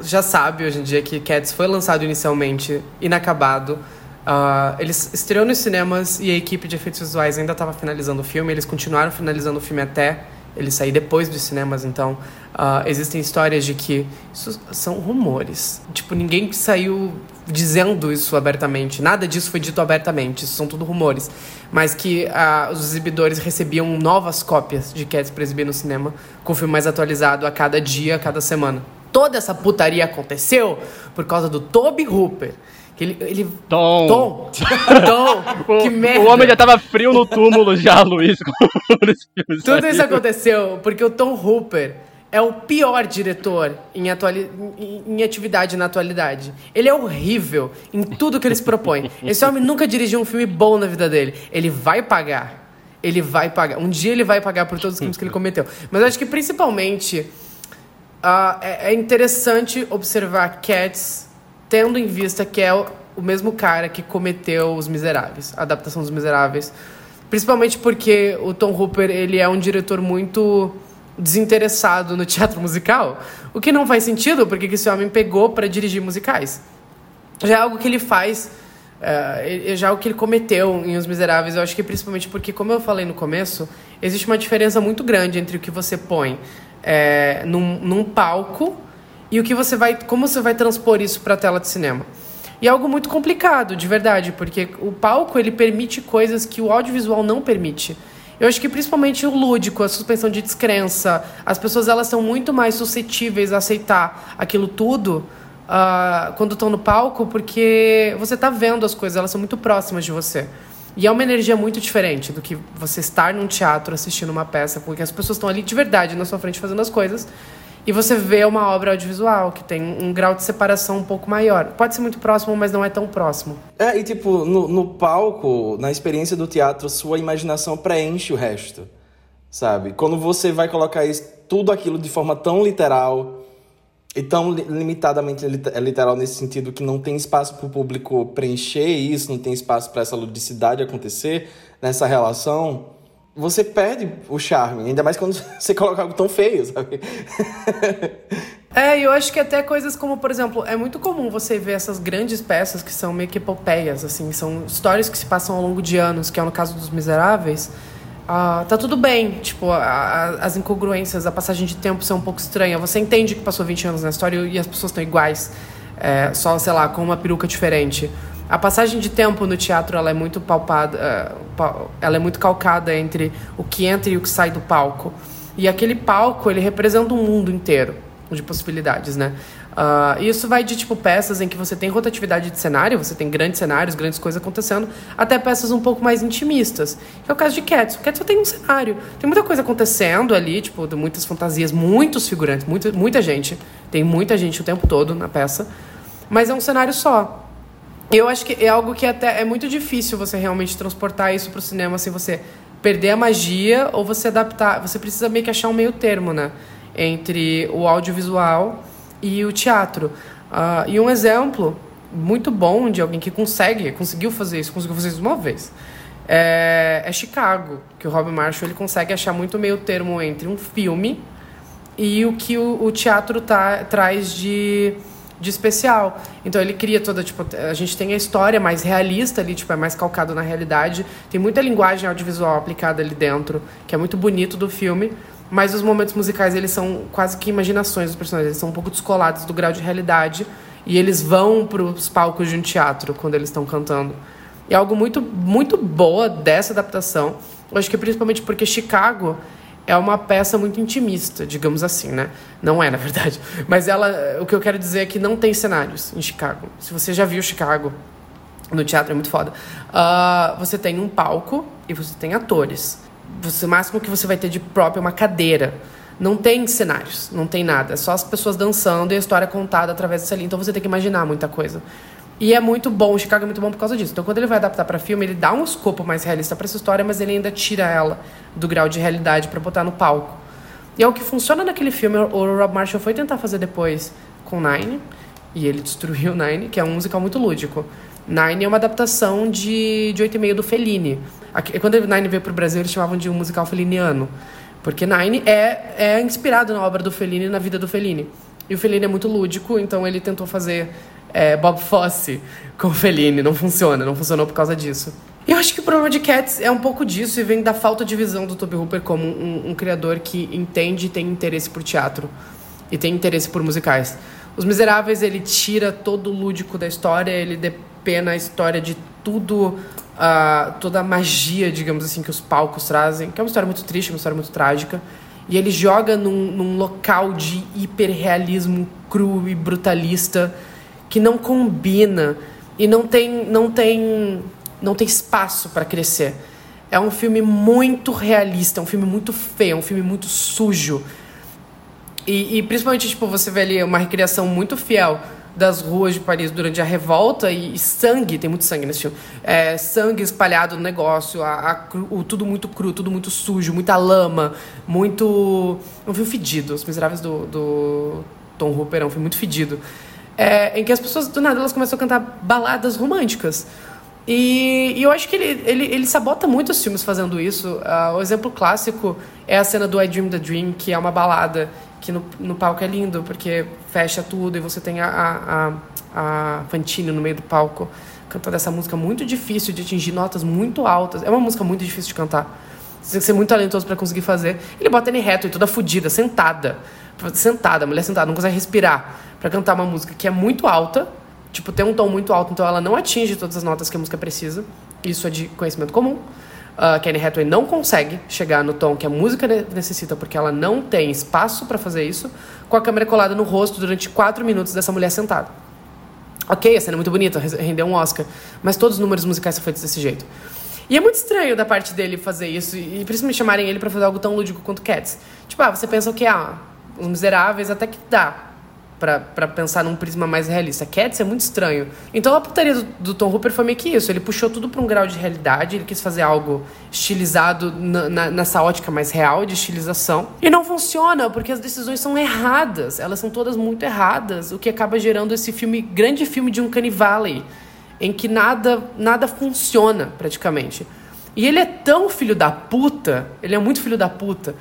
já sabe hoje em dia que Cats foi lançado inicialmente inacabado. Ah, eles estreou nos cinemas e a equipe de efeitos visuais ainda estava finalizando o filme. Eles continuaram finalizando o filme até ele sair depois dos cinemas. Então, ah, existem histórias de que isso são rumores. Tipo, ninguém saiu dizendo isso abertamente. Nada disso foi dito abertamente. Isso são tudo rumores. Mas que ah, os exibidores recebiam novas cópias de Cats para exibir no cinema, com o filme mais atualizado a cada dia, a cada semana. Toda essa putaria aconteceu por causa do Toby Hooper. Que ele, ele... Tom. Tom! Tom! O, que merda! o homem já tava frio no túmulo já, Luiz, Tudo isso aconteceu porque o Tom Hooper é o pior diretor em, atuali- em atividade na atualidade. Ele é horrível em tudo que ele se propõe. Esse homem nunca dirigiu um filme bom na vida dele. Ele vai pagar. Ele vai pagar. Um dia ele vai pagar por todos os crimes que ele cometeu. Mas eu acho que principalmente ah, é, é interessante observar Cats tendo em vista que é o, o mesmo cara que cometeu Os Miseráveis, a adaptação dos Miseráveis. Principalmente porque o Tom Hooper ele é um diretor muito desinteressado no teatro musical, o que não faz sentido porque que esse homem pegou para dirigir musicais. Já é algo que ele faz, é, é já algo que ele cometeu em Os Miseráveis. Eu acho que principalmente porque, como eu falei no começo, existe uma diferença muito grande entre o que você põe é, num, num palco e o que você vai, como você vai transpor isso para a tela de cinema. E é algo muito complicado, de verdade, porque o palco ele permite coisas que o audiovisual não permite. Eu acho que principalmente o lúdico, a suspensão de descrença, as pessoas elas são muito mais suscetíveis a aceitar aquilo tudo ah, quando estão no palco, porque você está vendo as coisas, elas são muito próximas de você. E é uma energia muito diferente do que você estar num teatro assistindo uma peça, porque as pessoas estão ali de verdade na sua frente fazendo as coisas. E você vê uma obra audiovisual que tem um grau de separação um pouco maior. Pode ser muito próximo, mas não é tão próximo. É, e tipo, no, no palco, na experiência do teatro, sua imaginação preenche o resto, sabe? Quando você vai colocar isso, tudo aquilo de forma tão literal e tão limitadamente literal nesse sentido que não tem espaço para o público preencher isso, não tem espaço para essa ludicidade acontecer nessa relação você perde o charme, ainda mais quando você coloca algo tão feio, sabe? É, eu acho que até coisas como, por exemplo, é muito comum você ver essas grandes peças que são meio que epopeias, assim, são histórias que se passam ao longo de anos, que é no caso dos Miseráveis. Uh, tá tudo bem, tipo, a, a, as incongruências, a passagem de tempo são um pouco estranha. Você entende que passou 20 anos na história e as pessoas estão iguais, é, só, sei lá, com uma peruca diferente. A passagem de tempo no teatro ela é muito palpada, uh, ela é muito calcada entre o que entra e o que sai do palco. E aquele palco ele representa um mundo inteiro de possibilidades, né? Uh, isso vai de tipo peças em que você tem rotatividade de cenário, você tem grandes cenários, grandes coisas acontecendo, até peças um pouco mais intimistas. Que é o caso de Cats. O Cats só tem um cenário. Tem muita coisa acontecendo ali, tipo, muitas fantasias, muitos figurantes, muita, muita gente. Tem muita gente o tempo todo na peça. Mas é um cenário só. Eu acho que é algo que até é muito difícil você realmente transportar isso para o cinema sem você perder a magia ou você adaptar. Você precisa meio que achar um meio termo, né? Entre o audiovisual e o teatro. Uh, e um exemplo muito bom de alguém que consegue, conseguiu fazer isso, conseguiu fazer isso uma vez, é, é Chicago, que o Rob Marshall ele consegue achar muito meio termo entre um filme e o que o, o teatro tá, traz de de especial. Então ele cria toda, tipo, a gente tem a história mais realista ali, tipo, é mais calcado na realidade. Tem muita linguagem audiovisual aplicada ali dentro, que é muito bonito do filme. Mas os momentos musicais, eles são quase que imaginações dos personagens. Eles são um pouco descolados do grau de realidade. E eles vão para os palcos de um teatro quando eles estão cantando. E é algo muito, muito boa dessa adaptação. Eu acho que principalmente porque Chicago é uma peça muito intimista, digamos assim, né? Não é, na verdade. Mas ela, o que eu quero dizer é que não tem cenários em Chicago. Se você já viu Chicago no teatro, é muito foda. Uh, você tem um palco e você tem atores. Você, o máximo que você vai ter de próprio é uma cadeira. Não tem cenários, não tem nada. É só as pessoas dançando e a história contada através dessa linha. Então você tem que imaginar muita coisa. E é muito bom, o Chicago é muito bom por causa disso. Então, quando ele vai adaptar para filme, ele dá um escopo mais realista para essa história, mas ele ainda tira ela do grau de realidade para botar no palco. E é o que funciona naquele filme. O Rob Marshall foi tentar fazer depois com Nine, e ele destruiu Nine, que é um musical muito lúdico. Nine é uma adaptação de, de 8,5 do Fellini. Quando Nine veio para o Brasil, eles chamavam de um musical feliniano. Porque Nine é, é inspirado na obra do Fellini, na vida do Fellini. E o Fellini é muito lúdico, então ele tentou fazer é, Bob Fosse com Fellini. Não funciona, não funcionou por causa disso. Eu acho que o problema de Cats é um pouco disso e vem da falta de visão do Toby Hooper como um, um criador que entende e tem interesse por teatro e tem interesse por musicais. Os Miseráveis, ele tira todo o lúdico da história, ele depena a história de tudo, uh, toda a magia, digamos assim, que os palcos trazem, que é uma história muito triste, uma história muito trágica. E ele joga num, num local de hiperrealismo cru e brutalista que não combina e não tem, não tem, não tem espaço para crescer. É um filme muito realista, é um filme muito feio, é um filme muito sujo. E, e, principalmente, tipo, você vê ali uma recriação muito fiel das ruas de Paris durante a revolta e, e sangue, tem muito sangue nesse filme. É, sangue espalhado no negócio, a, a, o, tudo muito cru, tudo muito sujo, muita lama, muito. Um filme fedido. Os Miseráveis do, do Tom Hooper é um filme muito fedido é, em que as pessoas, do nada, elas começam a cantar baladas românticas. E, e eu acho que ele, ele, ele sabota muito os filmes fazendo isso. Uh, o exemplo clássico é a cena do I Dream the Dream, que é uma balada que no, no palco é lindo, porque fecha tudo e você tem a, a, a Fantine no meio do palco cantando essa música muito difícil de atingir notas muito altas. É uma música muito difícil de cantar. Você tem que ser muito talentoso para conseguir fazer. Ele bota ele reto e toda fodida, sentada. Sentada, mulher sentada, não consegue respirar para cantar uma música que é muito alta, tipo, tem um tom muito alto, então ela não atinge todas as notas que a música precisa. Isso é de conhecimento comum. Uh, Kenny Hathaway não consegue chegar no tom que a música necessita porque ela não tem espaço para fazer isso, com a câmera colada no rosto durante quatro minutos dessa mulher sentada. Ok, a cena é muito bonita, rendeu um Oscar, mas todos os números musicais são feitos desse jeito. E é muito estranho da parte dele fazer isso, e principalmente chamarem ele pra fazer algo tão lúdico quanto Cats. Tipo, ah, você pensa o que? Ah, Os Miseráveis até que dá pra pensar num prisma mais realista. Cats é muito estranho. Então a putaria do, do Tom Hooper foi meio que isso. Ele puxou tudo pra um grau de realidade, ele quis fazer algo estilizado na- na- nessa ótica mais real de estilização. E não funciona, porque as decisões são erradas. Elas são todas muito erradas, o que acaba gerando esse filme, grande filme de um Uncanny Valley, em que nada, nada funciona praticamente. E ele é tão filho da puta, ele é muito filho da puta,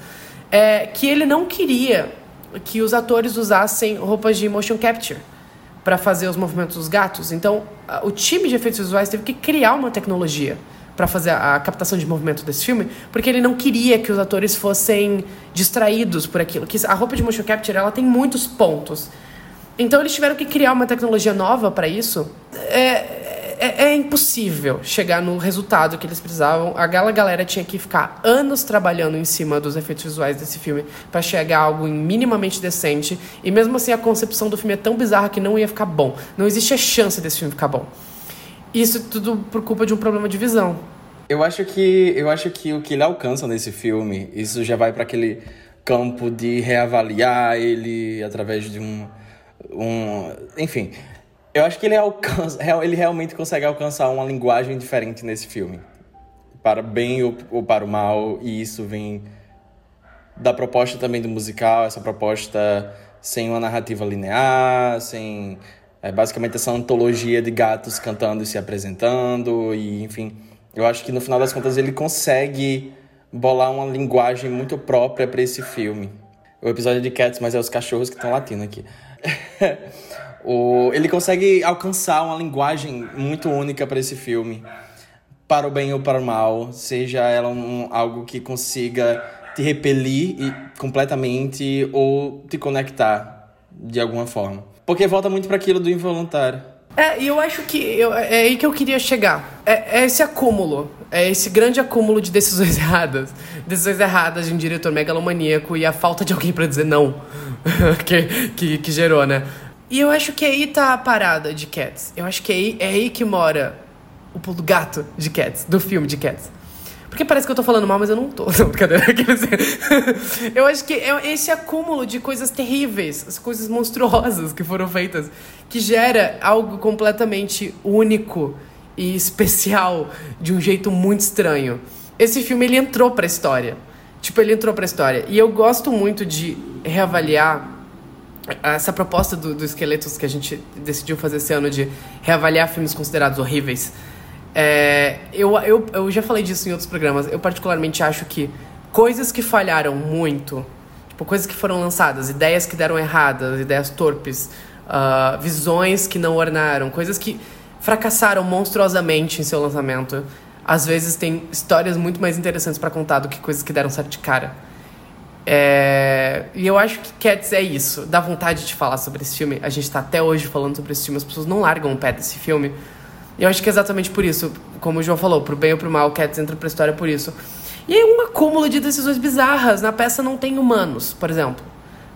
é, que ele não queria que os atores usassem roupas de motion capture para fazer os movimentos dos gatos. Então, o time de efeitos visuais teve que criar uma tecnologia para fazer a, a captação de movimento desse filme, porque ele não queria que os atores fossem distraídos por aquilo. Que a roupa de motion capture ela tem muitos pontos. Então eles tiveram que criar uma tecnologia nova para isso. É, é, é impossível chegar no resultado que eles precisavam. Aquela galera tinha que ficar anos trabalhando em cima dos efeitos visuais desse filme para chegar a algo minimamente decente. E mesmo assim a concepção do filme é tão bizarra que não ia ficar bom. Não existe a chance desse filme ficar bom. Isso tudo por culpa de um problema de visão. Eu acho que eu acho que o que ele alcança nesse filme, isso já vai para aquele campo de reavaliar ele através de um um, enfim, eu acho que ele alcança, ele realmente consegue alcançar uma linguagem diferente nesse filme. Para bem ou, para o mal, e isso vem da proposta também do musical, essa proposta sem uma narrativa linear, sem é, basicamente essa antologia de gatos cantando e se apresentando, e enfim, eu acho que no final das contas ele consegue bolar uma linguagem muito própria para esse filme. O episódio de Cats, mas é os cachorros que estão latindo aqui. o, ele consegue alcançar uma linguagem muito única para esse filme para o bem ou para o mal, seja ela um, algo que consiga te repelir e- completamente ou te conectar de alguma forma. Porque volta muito para aquilo do involuntário. É, e eu acho que eu- é aí que eu queria chegar. É, é esse acúmulo, é esse grande acúmulo de decisões erradas. Decisões erradas de um diretor megalomaníaco e a falta de alguém pra dizer não que, que, que gerou, né? E eu acho que aí tá a parada de Cats. Eu acho que aí, é aí que mora o pulo gato de Cats, do filme de Cats. Porque parece que eu tô falando mal, mas eu não tô. Não, eu acho que é esse acúmulo de coisas terríveis, as coisas monstruosas que foram feitas, que gera algo completamente único e especial de um jeito muito estranho. Esse filme, ele entrou pra história. Tipo, ele entrou pra história. E eu gosto muito de reavaliar essa proposta do, do Esqueletos que a gente decidiu fazer esse ano de reavaliar filmes considerados horríveis. É, eu, eu, eu já falei disso em outros programas. Eu, particularmente, acho que coisas que falharam muito, tipo, coisas que foram lançadas, ideias que deram erradas, ideias torpes, ah, visões que não ornaram, coisas que fracassaram monstruosamente em seu lançamento, às vezes tem histórias muito mais interessantes pra contar do que coisas que deram certo de cara. É, E eu acho que Cats é isso. Dá vontade de falar sobre esse filme. A gente tá até hoje falando sobre esse filme. As pessoas não largam o pé desse filme. E eu acho que é exatamente por isso. Como o João falou, pro bem ou pro mal, Cats entra pra história por isso. E aí um acúmulo de decisões bizarras. Na peça não tem humanos, por exemplo.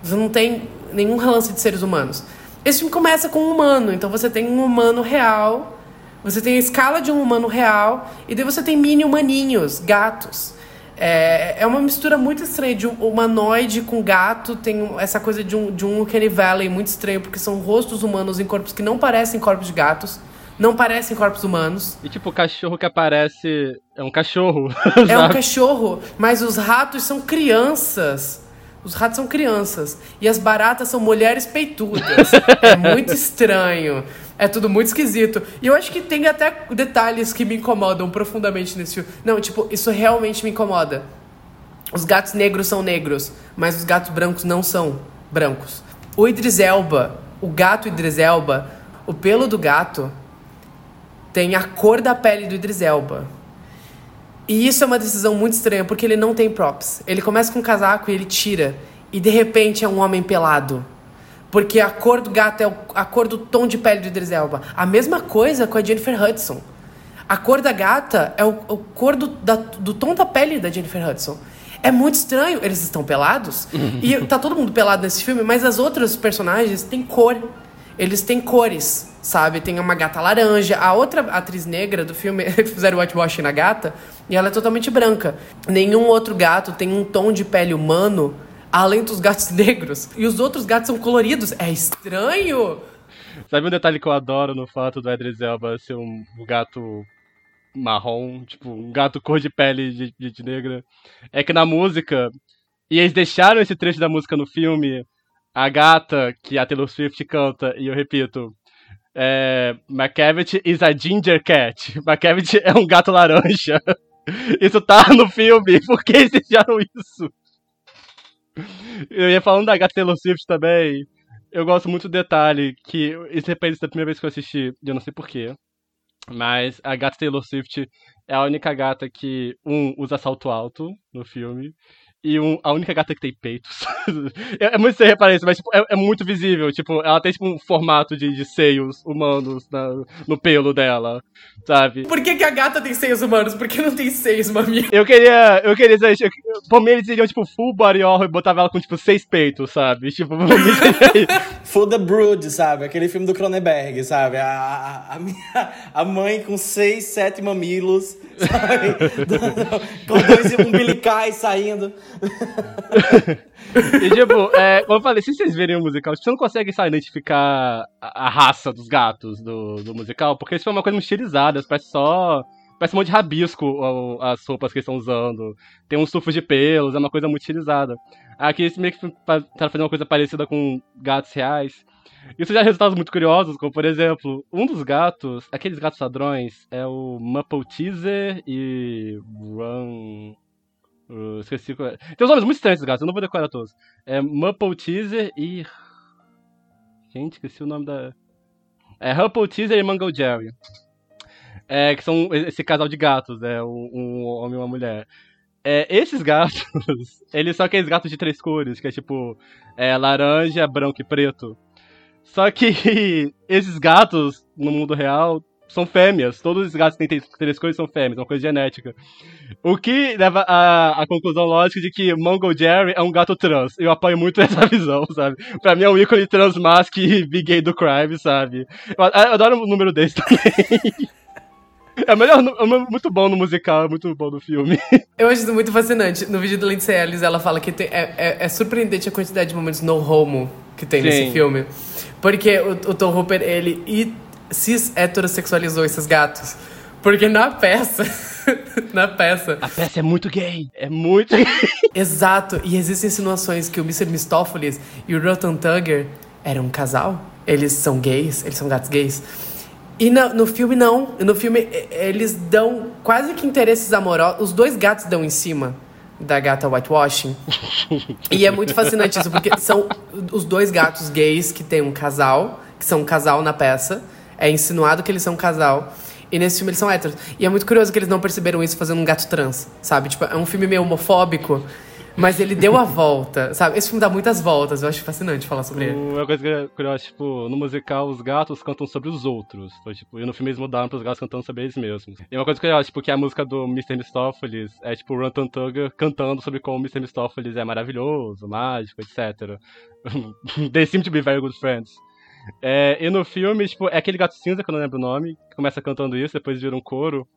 Você não tem nenhum relance de seres humanos. Esse filme começa com um humano. Então você tem um humano real. Você tem a escala de um humano real. E daí você tem mini humaninhos, gatos. É, é uma mistura muito estranha de um humanoide com gato. Tem essa coisa de um, de um Uncanny Valley muito estranho, porque são rostos humanos em corpos que não parecem corpos de gatos, não parecem corpos humanos. E tipo, o cachorro que aparece é um cachorro. É um cachorro, mas os ratos são crianças. Os ratos são crianças. E as baratas são mulheres peitudas. é muito estranho. É tudo muito esquisito. E eu acho que tem até detalhes que me incomodam profundamente nesse filme. Não, tipo, isso realmente me incomoda. Os gatos negros são negros, mas os gatos brancos não são brancos. O Idris Elba, o gato Idris Elba, o pelo do gato tem a cor da pele do Idris Elba. E isso é uma decisão muito estranha, porque ele não tem props. Ele começa com um casaco e ele tira. E de repente é um homem pelado. Porque a cor do gato é o- a cor do tom de pele do Idris Elba. A mesma coisa com a Jennifer Hudson. A cor da gata é o, o cor do, da- do tom da pele da Jennifer Hudson. É muito estranho. Eles estão pelados. e tá todo mundo pelado nesse filme, mas as outras personagens têm cor. eles têm cores, sabe? Tem uma gata laranja. A outra atriz negra do filme, fizeram whitewashing na gata, e ela é totalmente branca. Nenhum outro gato tem um tom de pele humano além dos gatos negros. E os outros gatos são coloridos. É estranho! Sabe um detalhe que eu adoro no fato do Idris Elba ser um gato marrom, tipo, um gato cor de pele de, de, de negra? É que na música, e eles deixaram esse trecho da música no filme, a gata que a Taylor Swift canta, e eu repito, é, is a ginger cat. McCavity é um gato laranja. Isso tá no filme, por que eles deixaram isso? Eu ia falando da gata Taylor Swift também. Eu gosto muito do detalhe que isso repete da primeira vez que eu assisti, eu não sei porquê. Mas a gata Taylor Swift é a única gata que, um, usa salto alto no filme e um, a única gata que tem peitos. é, é, muito sem reparar isso, mas tipo, é, é, muito visível. Tipo, ela tem tipo, um formato de, de seios humanos na, no pelo dela, sabe? Por que, que a gata tem seios humanos? Por que não tem seios, mami? Eu queria. Eu queria dizer. Eu, por mim, eles iriam, tipo, full body horror e botavam ela com, tipo, seis peitos, sabe? Tipo, Full the Brood, sabe? Aquele filme do Cronenberg, sabe? A, a, a, minha, a mãe com seis, sete mamilos, sabe? com dois umbilicais saindo. e tipo, é, como eu falei, se vocês verem o musical, você não consegue sabe, identificar a, a, raça dos gatos do, do musical, porque isso foi uma coisa muito estilizada, parece só. Parece um monte de rabisco as roupas que eles estão usando. Tem uns tufos de pelos, é uma coisa muito estilizada. Aqui eles meio que tentaram fazer uma coisa parecida com gatos reais. Isso já resultados muito curiosos, como por exemplo, um dos gatos, aqueles gatos ladrões, é o Mapple Teaser e Run. Uh, esqueci qual é. Tem uns nomes muito estranhos gatos, eu não vou decorar todos. É Mapple Teaser e. Gente, esqueci o nome da. É Humple Teaser e Mangle Jerry. É, que são esse casal de gatos, é um, um homem e uma mulher. É, esses gatos, eles são aqueles gatos de três cores, que é tipo é, laranja, branco e preto. Só que esses gatos, no mundo real, são fêmeas. Todos os gatos que têm três cores são fêmeas, é uma coisa genética. O que leva à, à conclusão lógica de que Mongol Jerry é um gato trans. Eu apoio muito essa visão, sabe? Pra mim é um ícone trans mask e big gay do crime, sabe? Eu, eu adoro o número desse também. É melhor, é muito bom no musical, é muito bom no filme. Eu acho isso muito fascinante. No vídeo do Lindsay Ellis, ela fala que tem, é, é, é, surpreendente a quantidade de momentos no homo que tem Sim. nesse filme. Porque o, o Tom Hooper, ele cis heterossexualizou esses gatos. Porque na peça. na peça. A peça é muito gay. É muito gay. Exato. E existem insinuações que o Mr. Mistófeles e o Rotten Tugger eram um casal. Eles são gays, eles são gatos gays. E no, no filme, não. No filme, eles dão quase que interesses amorosos. Os dois gatos dão em cima da gata whitewashing. e é muito fascinante isso, porque são os dois gatos gays que tem um casal, que são um casal na peça. É insinuado que eles são um casal. E nesse filme eles são héteros. E é muito curioso que eles não perceberam isso fazendo um gato trans, sabe? Tipo, é um filme meio homofóbico. Mas ele deu a volta, sabe? Esse filme dá muitas voltas, eu acho fascinante falar sobre ele. Uma coisa que curiosa, tipo, no musical os gatos cantam sobre os outros. Então, tipo, e no filme eles mudaram pros gatos cantando sobre eles mesmos. E uma coisa curiosa, tipo, que a música do Mr. Mistopheles é tipo o Run Tugger cantando sobre como o Mr. Mistopheles é maravilhoso, mágico, etc. They seem to be very good friends. É, e no filme, tipo, é aquele gato cinza, que eu não lembro o nome, que começa cantando isso, depois vira um coro.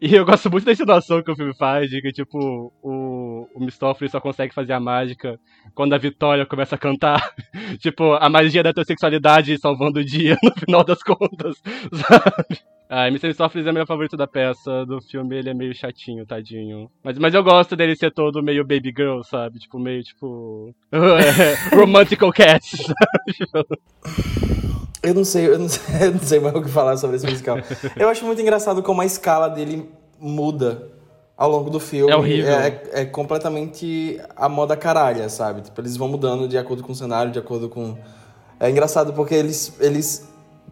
E eu gosto muito da insinuação que o filme faz, de que, tipo, o, o só consegue fazer a mágica quando a Vitória começa a cantar. tipo, a magia da heterossexualidade salvando o dia, no final das contas, sabe? Ah, Mr. Mistopheles é meu favorito da peça. Do filme ele é meio chatinho, tadinho. Mas, mas eu gosto dele ser todo meio baby girl, sabe? Tipo, meio, tipo... é, romantical cat, sabe? Eu não sei, eu não sei, eu não sei mais o que falar sobre esse musical. Eu acho muito engraçado como a escala dele muda ao longo do filme. É horrível. É, é completamente a moda caralha, sabe? Tipo, eles vão mudando de acordo com o cenário, de acordo com. É engraçado porque eles, eles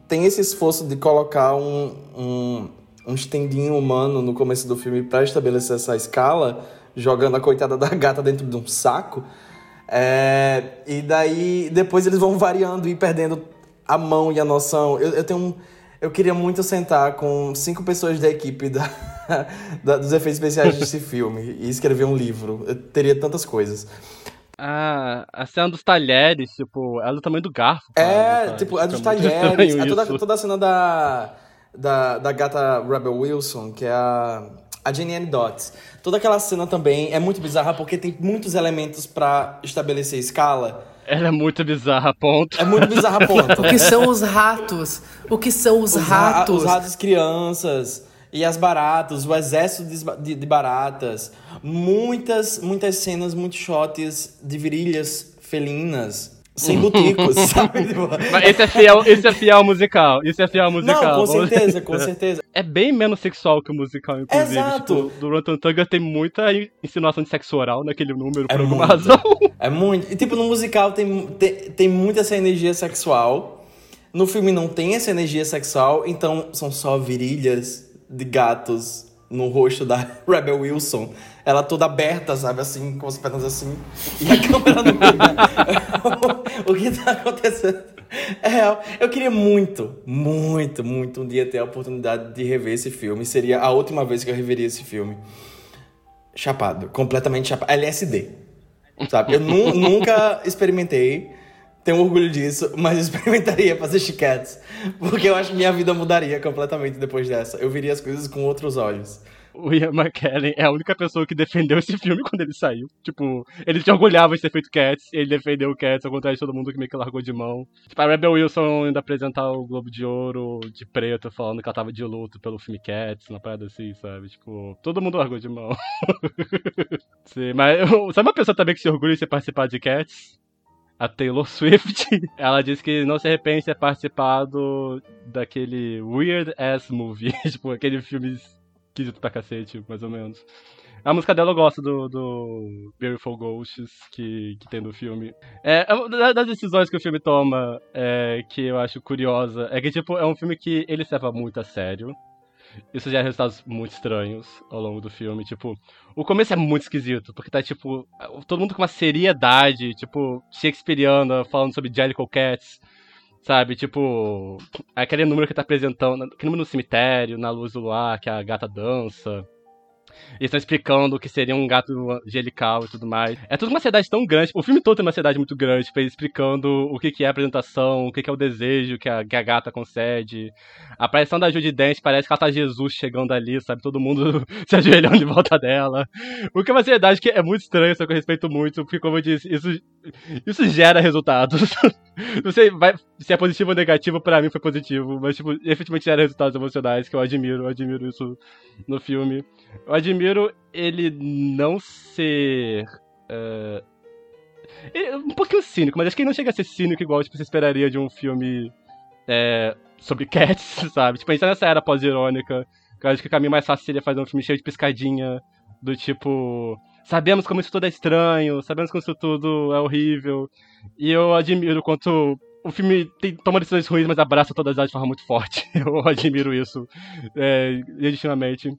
têm esse esforço de colocar um, um, um estendinho humano no começo do filme para estabelecer essa escala, jogando a coitada da gata dentro de um saco. É, e daí depois eles vão variando e perdendo a mão e a noção. Eu, eu tenho um, Eu queria muito sentar com cinco pessoas da equipe da, da, dos efeitos especiais desse filme e escrever um livro. Eu teria tantas coisas. Ah, a cena dos talheres, tipo, ela é do tamanho do garfo. É, sabe? tipo, é dos talheres. É toda, isso. toda a cena da, da, da gata Rebel Wilson, que é a, a Jenny Ann Dots. Toda aquela cena também é muito bizarra porque tem muitos elementos pra estabelecer escala. Ela é muito bizarra, ponto. É muito bizarra, ponto. O que são os ratos? O que são os, Os ra- ratos? Os ratos crianças e as baratas, o exército de, de- baratas. Muitas, muitas cenas, muitos shots de virilhas felinas. Sem buticos, sabe? Tipo, esse é fiel, esse é fiel musical. Isso é fiel musical. Não, com certeza, com certeza. É bem menos sexual que o musical, inclusive. Exato. Tipo, do Rotten Tugger tem muita insinuação de sexo oral naquele número, É por alguma muita. razão. É muito. E tipo, no musical tem, tem, tem muita essa energia sexual. No filme não tem essa energia sexual, então são só virilhas de gatos no rosto da Rebel Wilson. Ela toda aberta, sabe, assim, com as pernas assim. E a câmera no meio. o que tá acontecendo? É real. Eu queria muito, muito, muito um dia ter a oportunidade de rever esse filme. Seria a última vez que eu reveria esse filme. Chapado, completamente chapado. LSD. Sabe? Eu nu- nunca experimentei, tenho orgulho disso, mas experimentaria fazer chiquetes. Porque eu acho que minha vida mudaria completamente depois dessa. Eu viria as coisas com outros olhos. O Ian McKellen é a única pessoa que defendeu esse filme quando ele saiu. Tipo, ele se orgulhava de ter feito Cats, ele defendeu o Cats, ao contrário de todo mundo que meio que largou de mão. Tipo, a Rebel Wilson ainda apresentar o Globo de Ouro de preto, falando que ela tava de luto pelo filme Cats, uma parada assim, sabe? Tipo, todo mundo largou de mão. Sim, mas sabe uma pessoa também que se orgulha de ter participado de Cats? A Taylor Swift. Ela disse que não se arrepende de ter participado daquele Weird Ass Movie. tipo, aquele filme esquisito pra cacete, mais ou menos. A música dela eu gosto do, do Beautiful Ghosts que, que tem no filme. É, é das decisões que o filme toma é, que eu acho curiosa é que, tipo, é um filme que ele se leva muito a sério. Isso gera resultados muito estranhos ao longo do filme. Tipo, o começo é muito esquisito, porque tá, tipo, todo mundo com uma seriedade, tipo, Shakespeareana, falando sobre Jellicle Cats. Sabe, tipo, aquele número que tá apresentando, aquele número no cemitério, na luz do luar, que a gata dança. Eles estão explicando o que seria um gato angelical e tudo mais. É tudo uma ansiedade tão grande. O filme todo tem uma ansiedade muito grande, tipo, explicando o que, que é a apresentação, o que, que é o desejo que a, que a gata concede. A aparição da Judy Dent parece que ela tá Jesus chegando ali, sabe? Todo mundo se ajoelhando em volta dela. O que é uma ansiedade que é muito estranha, só que eu respeito muito, porque, como eu disse, isso, isso gera resultados. Não sei vai, se é positivo ou negativo, pra mim foi positivo, mas, tipo, efetivamente gera resultados emocionais, que eu admiro, eu admiro isso no filme. Eu admiro ele não ser. eh, ele é um pouquinho cínico, mas acho que ele não chega a ser cínico igual tipo, você esperaria de um filme eh, sobre cats, sabe? Tipo, a gente tá nessa era pós-irônica, que eu acho que o caminho mais fácil seria fazer um filme cheio de piscadinha, do tipo. Sabemos como isso tudo é estranho, sabemos como isso tudo é horrível. E eu admiro quanto o filme tem, toma decisões ruins, mas abraça todas elas de forma muito forte. Eu admiro isso, é, legitimamente.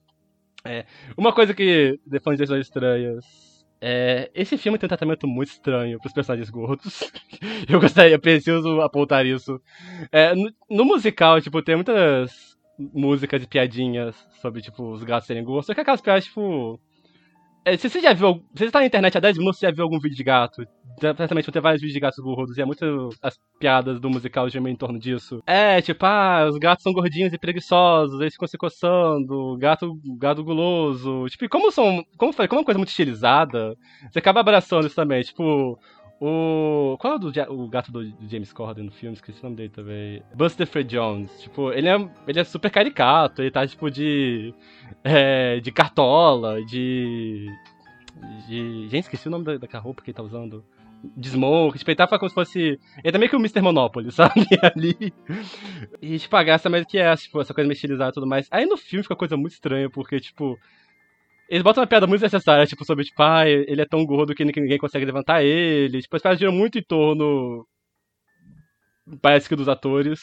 É, uma coisa que, depois de decisões estranhas, é, esse filme tem um tratamento muito estranho pros personagens gordos. eu gostaria, preciso apontar isso. É, no, no musical, tipo, tem muitas músicas e piadinhas sobre, tipo, os gatos serem gordos, só que aquelas piadas, tipo... É, se você já viu, se você tá na internet há 10 minutos, você já viu algum vídeo de gato. Certamente vão ter vários vídeos de gatos gordos, e é muito as piadas do musical giram em torno disso. É, tipo, ah, os gatos são gordinhos e preguiçosos, eles ficam se coçando, gato, gato guloso. Tipo, como são, como como é uma coisa muito estilizada, você acaba abraçando isso também, tipo... O. Qual é o, do, o gato do, do James Corden no filme? Esqueci o nome dele também. Buster Fred Jones. Tipo, ele é, ele é super caricato, ele tá tipo de. É, de cartola, de. de. Gente, esqueci o nome da, da roupa que ele tá usando. De smoke, tipo, ele tava como se fosse. Ele é meio que o Mr. Monopoly, sabe? Ali. E, tipo, a graça mais que é, tipo, essa coisa meio estilizada e tudo mais. Aí no filme fica uma coisa muito estranha, porque, tipo. Eles botam uma piada muito necessária, tipo, sobre, tipo, ah, ele é tão gordo que ninguém consegue levantar ele. Tipo, as piadas giram muito em torno. Parece que dos atores.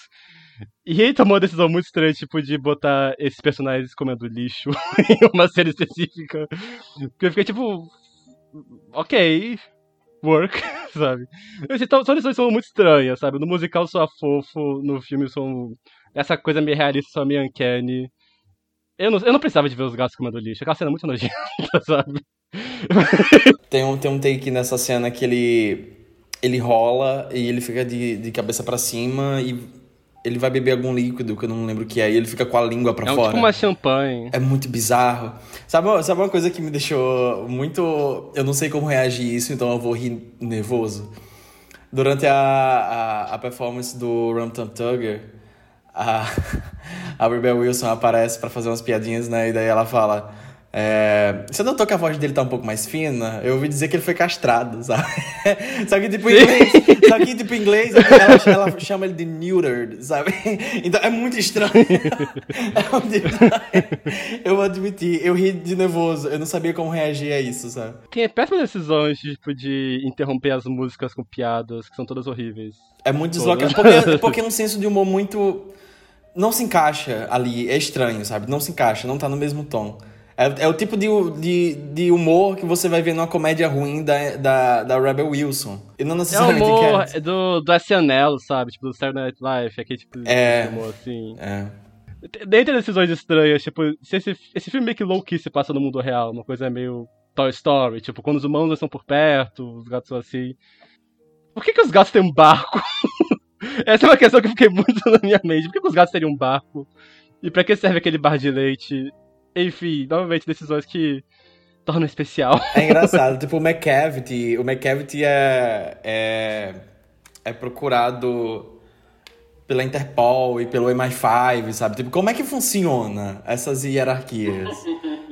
E ele tomou uma decisão muito estranha, tipo, de botar esses personagens comendo lixo em uma série específica. Porque eu fiquei tipo. Ok. Work, sabe? Então, são decisões são muito estranhas, sabe? No musical soa fofo, no filme são. Essa coisa meio realista, só meio uncanny. Eu não, eu não precisava de ver os gatos comendo lixo, aquela cena é muito nojenta, sabe? Tem um, tem um take nessa cena que ele ele rola e ele fica de, de cabeça pra cima e ele vai beber algum líquido que eu não lembro o que é e ele fica com a língua pra É um, fora. tipo uma champanhe. É muito bizarro. Sabe, uma- sabe uma coisa que me deixou muito. Eu não sei como reagir a isso, então eu vou rir nervoso. Durante a, a, a performance do Rum Tum Tugger, a, a Rebel Wilson aparece pra fazer umas piadinhas, né? E daí ela fala. É, você notou que a voz dele tá um pouco mais fina? Eu ouvi dizer que ele foi castrado, sabe? Só que, tipo, em inglês. Só que, tipo, em inglês, ela, ela chama ele de neutered, sabe? Então é muito estranho. É muito estranho. Eu vou admitir, eu ri de nervoso. Eu não sabia como reagir a isso, sabe? Tem péssimas decisões tipo, de interromper as músicas com piadas, que são todas horríveis. É muito deslocado. Porque, porque é um senso de humor muito. Não se encaixa ali. É estranho, sabe? Não se encaixa, não tá no mesmo tom. É, é o tipo de, de, de humor que você vai ver numa comédia ruim da, da, da Rebel Wilson. E não É o necessariamente humor Cats. do, do SNL, sabe? Tipo, do Saturday Night Live, aquele tipo de É. humor assim. É. Dentre decisões estranhas, tipo, se esse, esse filme meio que low-key se passa no mundo real, uma coisa meio Toy Story, tipo, quando os humanos estão por perto, os gatos são assim. Por que, que os gatos têm um barco? Essa é uma questão que eu fiquei muito na minha mente. Por que, os gatos teriam um barco? E pra que serve aquele bar de leite? Enfim, novamente, decisões que tornam especial. É engraçado. tipo, o McCavity. O McCavity é, é. É procurado pela Interpol e pelo MI5, sabe? Tipo, como é que funciona essas hierarquias?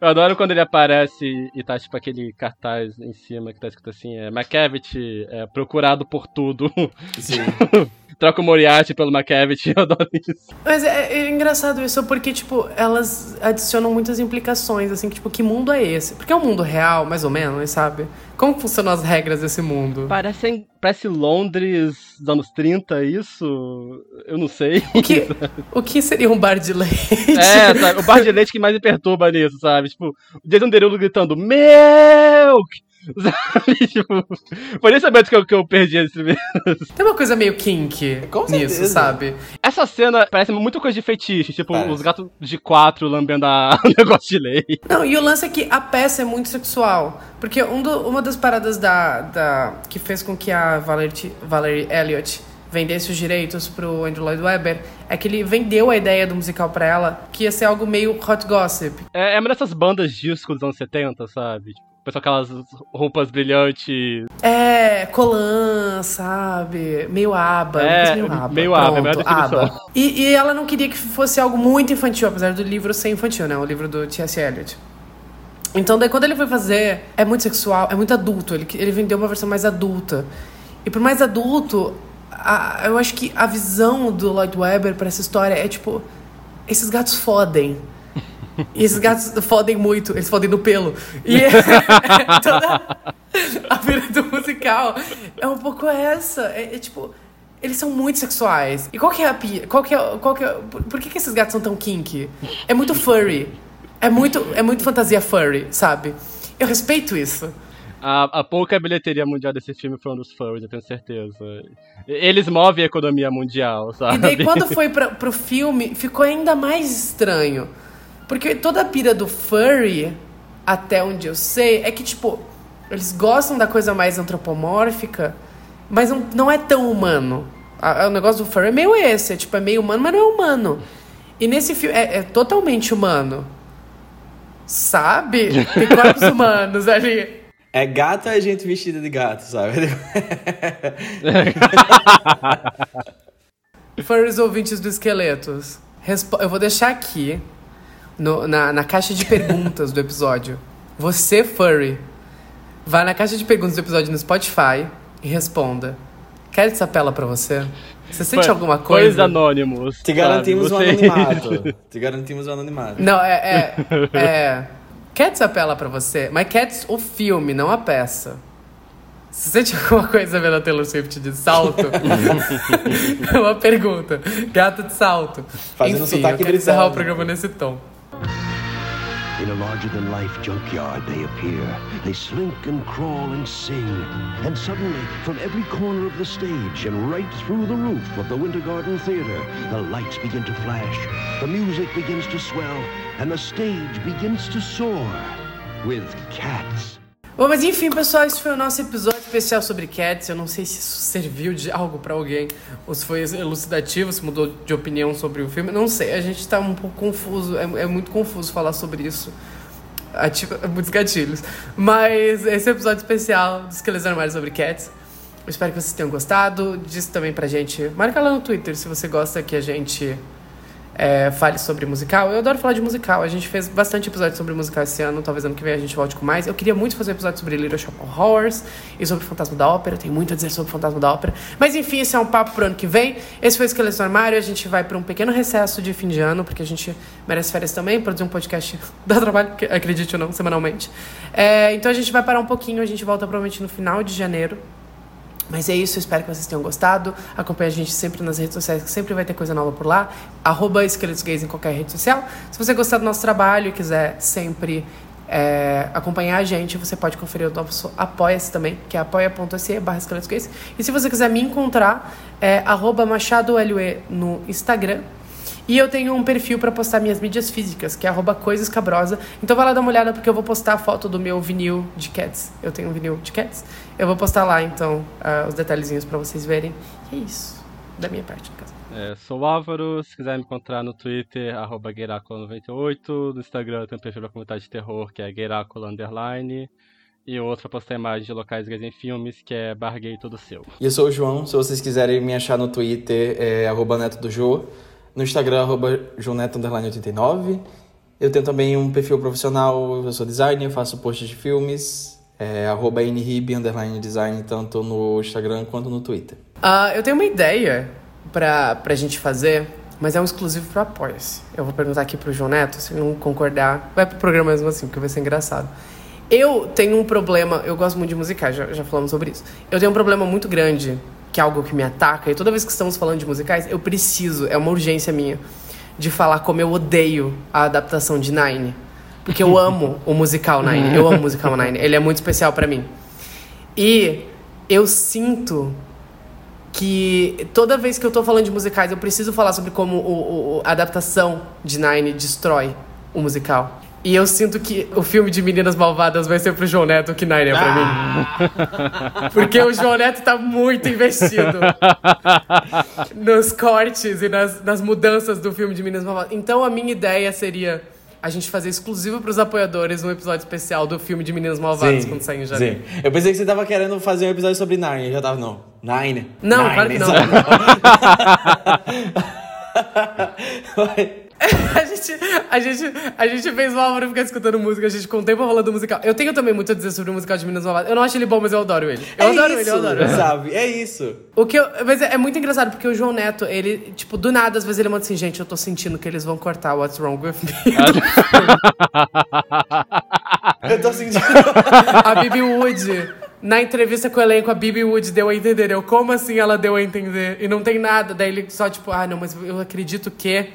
Eu adoro quando ele aparece e tá, tipo, aquele cartaz em cima que tá escrito assim, é McCavity, é, procurado por tudo. Sim. Troca o Moriarty pelo McCavity, eu adoro isso. Mas é, é engraçado isso porque, tipo, elas adicionam muitas implicações, assim, que, tipo, que mundo é esse? Porque é um mundo real, mais ou menos, sabe? Como funcionam as regras desse mundo? Parece, parece Londres dos anos 30, isso? Eu não sei. O que, o que seria um bar de leite? É, sabe, o bar de leite que mais me perturba nisso, sabe? Tipo, o Jason Derulo gritando, Milk! Sabe? Tipo, foi nesse momento que eu, que eu perdi esse primeiro. Tem uma coisa meio kink Com nisso, certeza. sabe? Essa cena parece muito coisa de fetiche, tipo, Parece. os gatos de quatro lambendo a... o negócio de leite. Não, e o lance é que a peça é muito sexual. Porque um do- uma das paradas da, da, que fez com que a Valerie, Valerie Elliott vendesse os direitos pro Andrew Lloyd Webber é que ele vendeu a ideia do musical pra ela que ia ser algo meio hot gossip. É, é uma dessas bandas disco dos anos 70, sabe? Pessoal com aquelas roupas brilhantes. É, colã, sabe? Meio aba. É, meio aba. meio aba, é a aba. E, e ela não queria que fosse algo muito infantil, apesar do livro ser infantil, né? O livro do T.S. Eliot. Então, daí quando ele foi fazer, é muito sexual, é muito adulto. Ele, ele vendeu uma versão mais adulta. E por mais adulto, a- eu acho que a visão do Lloyd Webber pra essa história é tipo: esses gatos fodem. E esses gatos fodem muito, eles fodem no pelo. E toda a vida do musical é um pouco essa. É, é tipo, eles são muito sexuais. E qual que é a pia? Qual que é, qual que é, por, por que, que esses gatos são tão kinky? É muito furry. É muito, é muito fantasia furry, sabe? Eu respeito isso. A, a pouca bilheteria mundial desse filme foi um dos furries, eu tenho certeza. Eles movem a economia mundial, sabe? E daí, quando foi pra, pro filme, ficou ainda mais estranho. Porque toda a pira do furry, até onde eu sei, é que, tipo, eles gostam da coisa mais antropomórfica, mas não, não é tão humano. A- a- o negócio do furry é meio esse, é, tipo, é meio humano, mas não é humano. E nesse filme, é, é totalmente humano. Sabe? Tem corpos humanos ali. É gato é gente vestida de gato, sabe? Furries ouvintes do Esqueletos. respo- Eu vou deixar aqui, no- na, na caixa de perguntas do episódio. Você, furry, vai na caixa de perguntas do episódio no Spotify e responda. Quer essa apela pra você? Você sente alguma Coisa coisa? anônimos. Te garantimos sabe? um anonimato. Te garantimos um anonimato. Não, é. é, é... Cats apela pra você, mas Cats o filme, não a peça. Você sente alguma coisa vendo a Taylor Swift de salto? É Uma pergunta. Gato de salto. Fazendo Enfim, sotaque eu quero encerrar o programa nesse tom. In a larger than life junkyard, they appear. They slink and crawl and sing. And suddenly, from every corner of the stage and right through the roof of the Winter Garden Theater, the lights begin to flash, the music begins to swell, and the stage begins to soar. with cats. Bom, mas enfim, pessoal, esse foi o nosso episódio especial sobre Cats. Eu não sei se isso serviu de algo pra alguém, ou se foi elucidativo, se mudou de opinião sobre o filme. Não sei, a gente tá um pouco confuso. É, é muito confuso falar sobre isso. Ativa muitos gatilhos. Mas esse é o episódio especial dos Esqueletos Armários sobre Cats. Eu espero que vocês tenham gostado. Diz também pra gente. Marca lá no Twitter se você gosta que a gente é, fale sobre musical. Eu adoro falar de musical. A gente fez bastante episódio sobre musical esse ano. Talvez ano que vem a gente volte com mais. Eu queria muito fazer episódio sobre Little Shop of Horrors e sobre Fantasma da Ópera. Tem muito a dizer sobre Fantasma da Ópera. Mas enfim, esse é um papo pro ano que vem. Esse foi o Esqueleto no Armário. A gente vai para um pequeno recesso de fim de ano, porque a gente merece férias também. Produzir um podcast dá trabalho, acredite ou não, semanalmente. É, então a gente vai parar um pouquinho. A gente volta provavelmente no final de janeiro. Mas é isso, espero que vocês tenham gostado. Acompanhe a gente sempre nas redes sociais, que sempre vai ter coisa nova por lá. Arroba Esqueletos Gays em qualquer rede social. Se você gostar do nosso trabalho e quiser sempre é, acompanhar a gente, você pode conferir o nosso Apoia-se também, que é apoia.se barra. E se você quiser me encontrar, é arroba MachadoLE no Instagram. E eu tenho um perfil para postar minhas mídias físicas, que é arroba coisas cabrosa. Então vai lá dar uma olhada, porque eu vou postar a foto do meu vinil de Cats. Eu tenho um vinil de Cats. Eu vou postar lá, então, ah, os detalhezinhos para vocês verem. E é isso. Da minha parte, no caso. É, sou o Álvaro, se quiser me encontrar no Twitter, arroba Gueracola98, no Instagram tem um perfil da comunidade de terror, que é Gueracola Underline, e outra postar imagem de locais gays em filmes, que é Barguei Todo Seu. E eu sou o João, se vocês quiserem me achar no Twitter, é arroba neto do Jô, no Instagram, arroba joneto89. Eu tenho também um perfil profissional, eu sou designer, faço posts de filmes, é arroba nrib, underline design, tanto no Instagram quanto no Twitter. Ah, eu tenho uma ideia pra, pra gente fazer, mas é um exclusivo pro Apoia-se. Eu vou perguntar aqui pro João Neto, se ele não concordar, vai pro programa mesmo assim, porque vai ser engraçado. Eu tenho um problema, eu gosto muito de musicais, já, já falamos sobre isso. Eu tenho um problema muito grande, que é algo que me ataca, e toda vez que estamos falando de musicais, eu preciso, é uma urgência minha, de falar como eu odeio a adaptação de Nine. Porque eu amo o musical Nine, eu amo o musical Nine, ele é muito especial pra mim. E eu sinto que toda vez que eu tô falando de musicais, eu preciso falar sobre como o, o- a adaptação de Nine destrói o musical. E eu sinto que o filme de Meninas Malvadas vai ser pro João Neto que Nine é pra mim. Porque o João Neto tá muito investido nos cortes e nas, nas mudanças do filme de Meninas Malvadas. Então a minha ideia seria a gente fazer exclusivo pros apoiadores um episódio especial do filme de Meninas Malvadas quando sair em janeiro. sim. Eu pensei que você tava querendo fazer um episódio sobre Nine, eu já tava, não. Nine? Não, Nine. claro que não. Vai. A gente, a, gente, a gente fez o Álvaro ficar escutando música, a gente com o tempo falando do musical. Eu tenho também muito a dizer sobre o musical de Meninas Malvadas. Eu não acho ele bom, mas eu adoro ele. Eu É adoro isso, ele, eu adoro ele. Sabe? É isso. O que eu, mas é, é muito engraçado, porque o João Neto, ele, tipo, do nada, às vezes ele manda assim, gente, eu tô sentindo que eles vão cortar What's Wrong With Me. Eu tô sentindo. a Bibi Wood, na entrevista com o elenco, a Bibi Wood deu a entender. Eu, como assim ela deu a entender? E não tem nada. Daí ele só, tipo, ah, não, mas eu acredito que.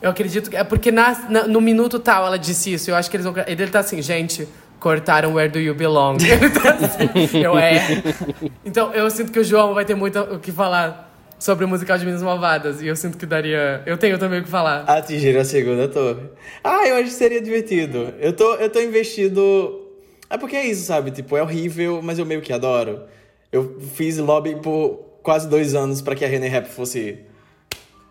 Eu acredito que. É porque na, na- no minuto tal ela disse isso. Eu acho que eles vão. Ele tá assim, gente. Cortaram Where Do You Belong. Ele tá assim, eu é. Então, eu sinto que o João vai ter muito o que falar sobre o musical de Minas Malvadas. E eu sinto que daria. Eu tenho também o que falar. Atingir a segunda torre. Ah, eu acho que seria divertido. Eu tô, eu tô investido. É porque é isso, sabe? Tipo, é horrível, mas eu meio que adoro. Eu fiz lobby por quase dois anos pra que a René Rap fosse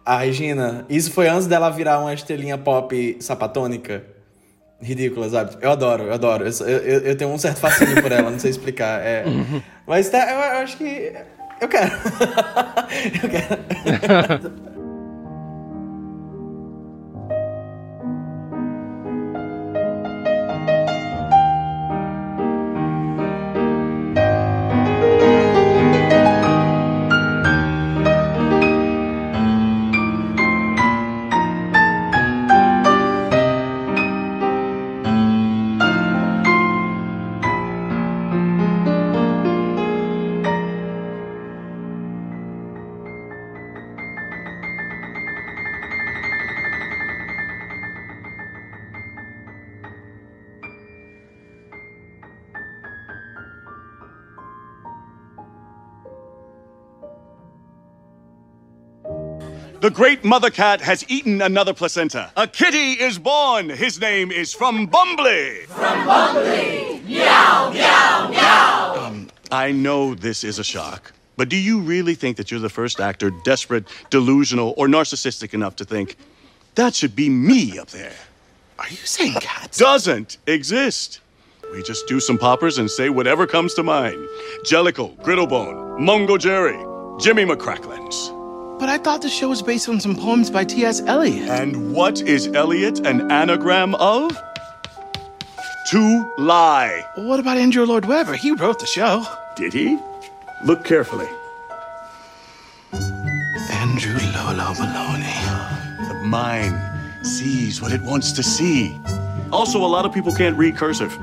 a Regina. Isso foi antes dela virar uma estrelinha pop sapatônica. Ridícula, sabe? Eu adoro, eu adoro. Eu, eu, eu- tenho um certo fascínio por ela, não sei explicar. É... Mas tá, eu, eu acho que. Eu quero. eu quero. The great mother cat has eaten another placenta. A kitty is born. His name is From Bumbly. From Bumbly. Meow, meow, meow. Um, I know this is a shock, but do you really think that you're the first actor desperate, delusional, or narcissistic enough to think that should be me up there? Are you saying cats? Doesn't exist. We just do some poppers and say whatever comes to mind. Jellicle, Griddlebone, Mungo Jerry, Jimmy McCracklins. But I thought the show was based on some poems by T.S. Eliot. And what is Eliot an anagram of? To lie. what about Andrew Lloyd Webber? He wrote the show. Did he? Look carefully. Andrew Lolo Maloney. The mind sees what it wants to see. Also, a lot of people can't read cursive.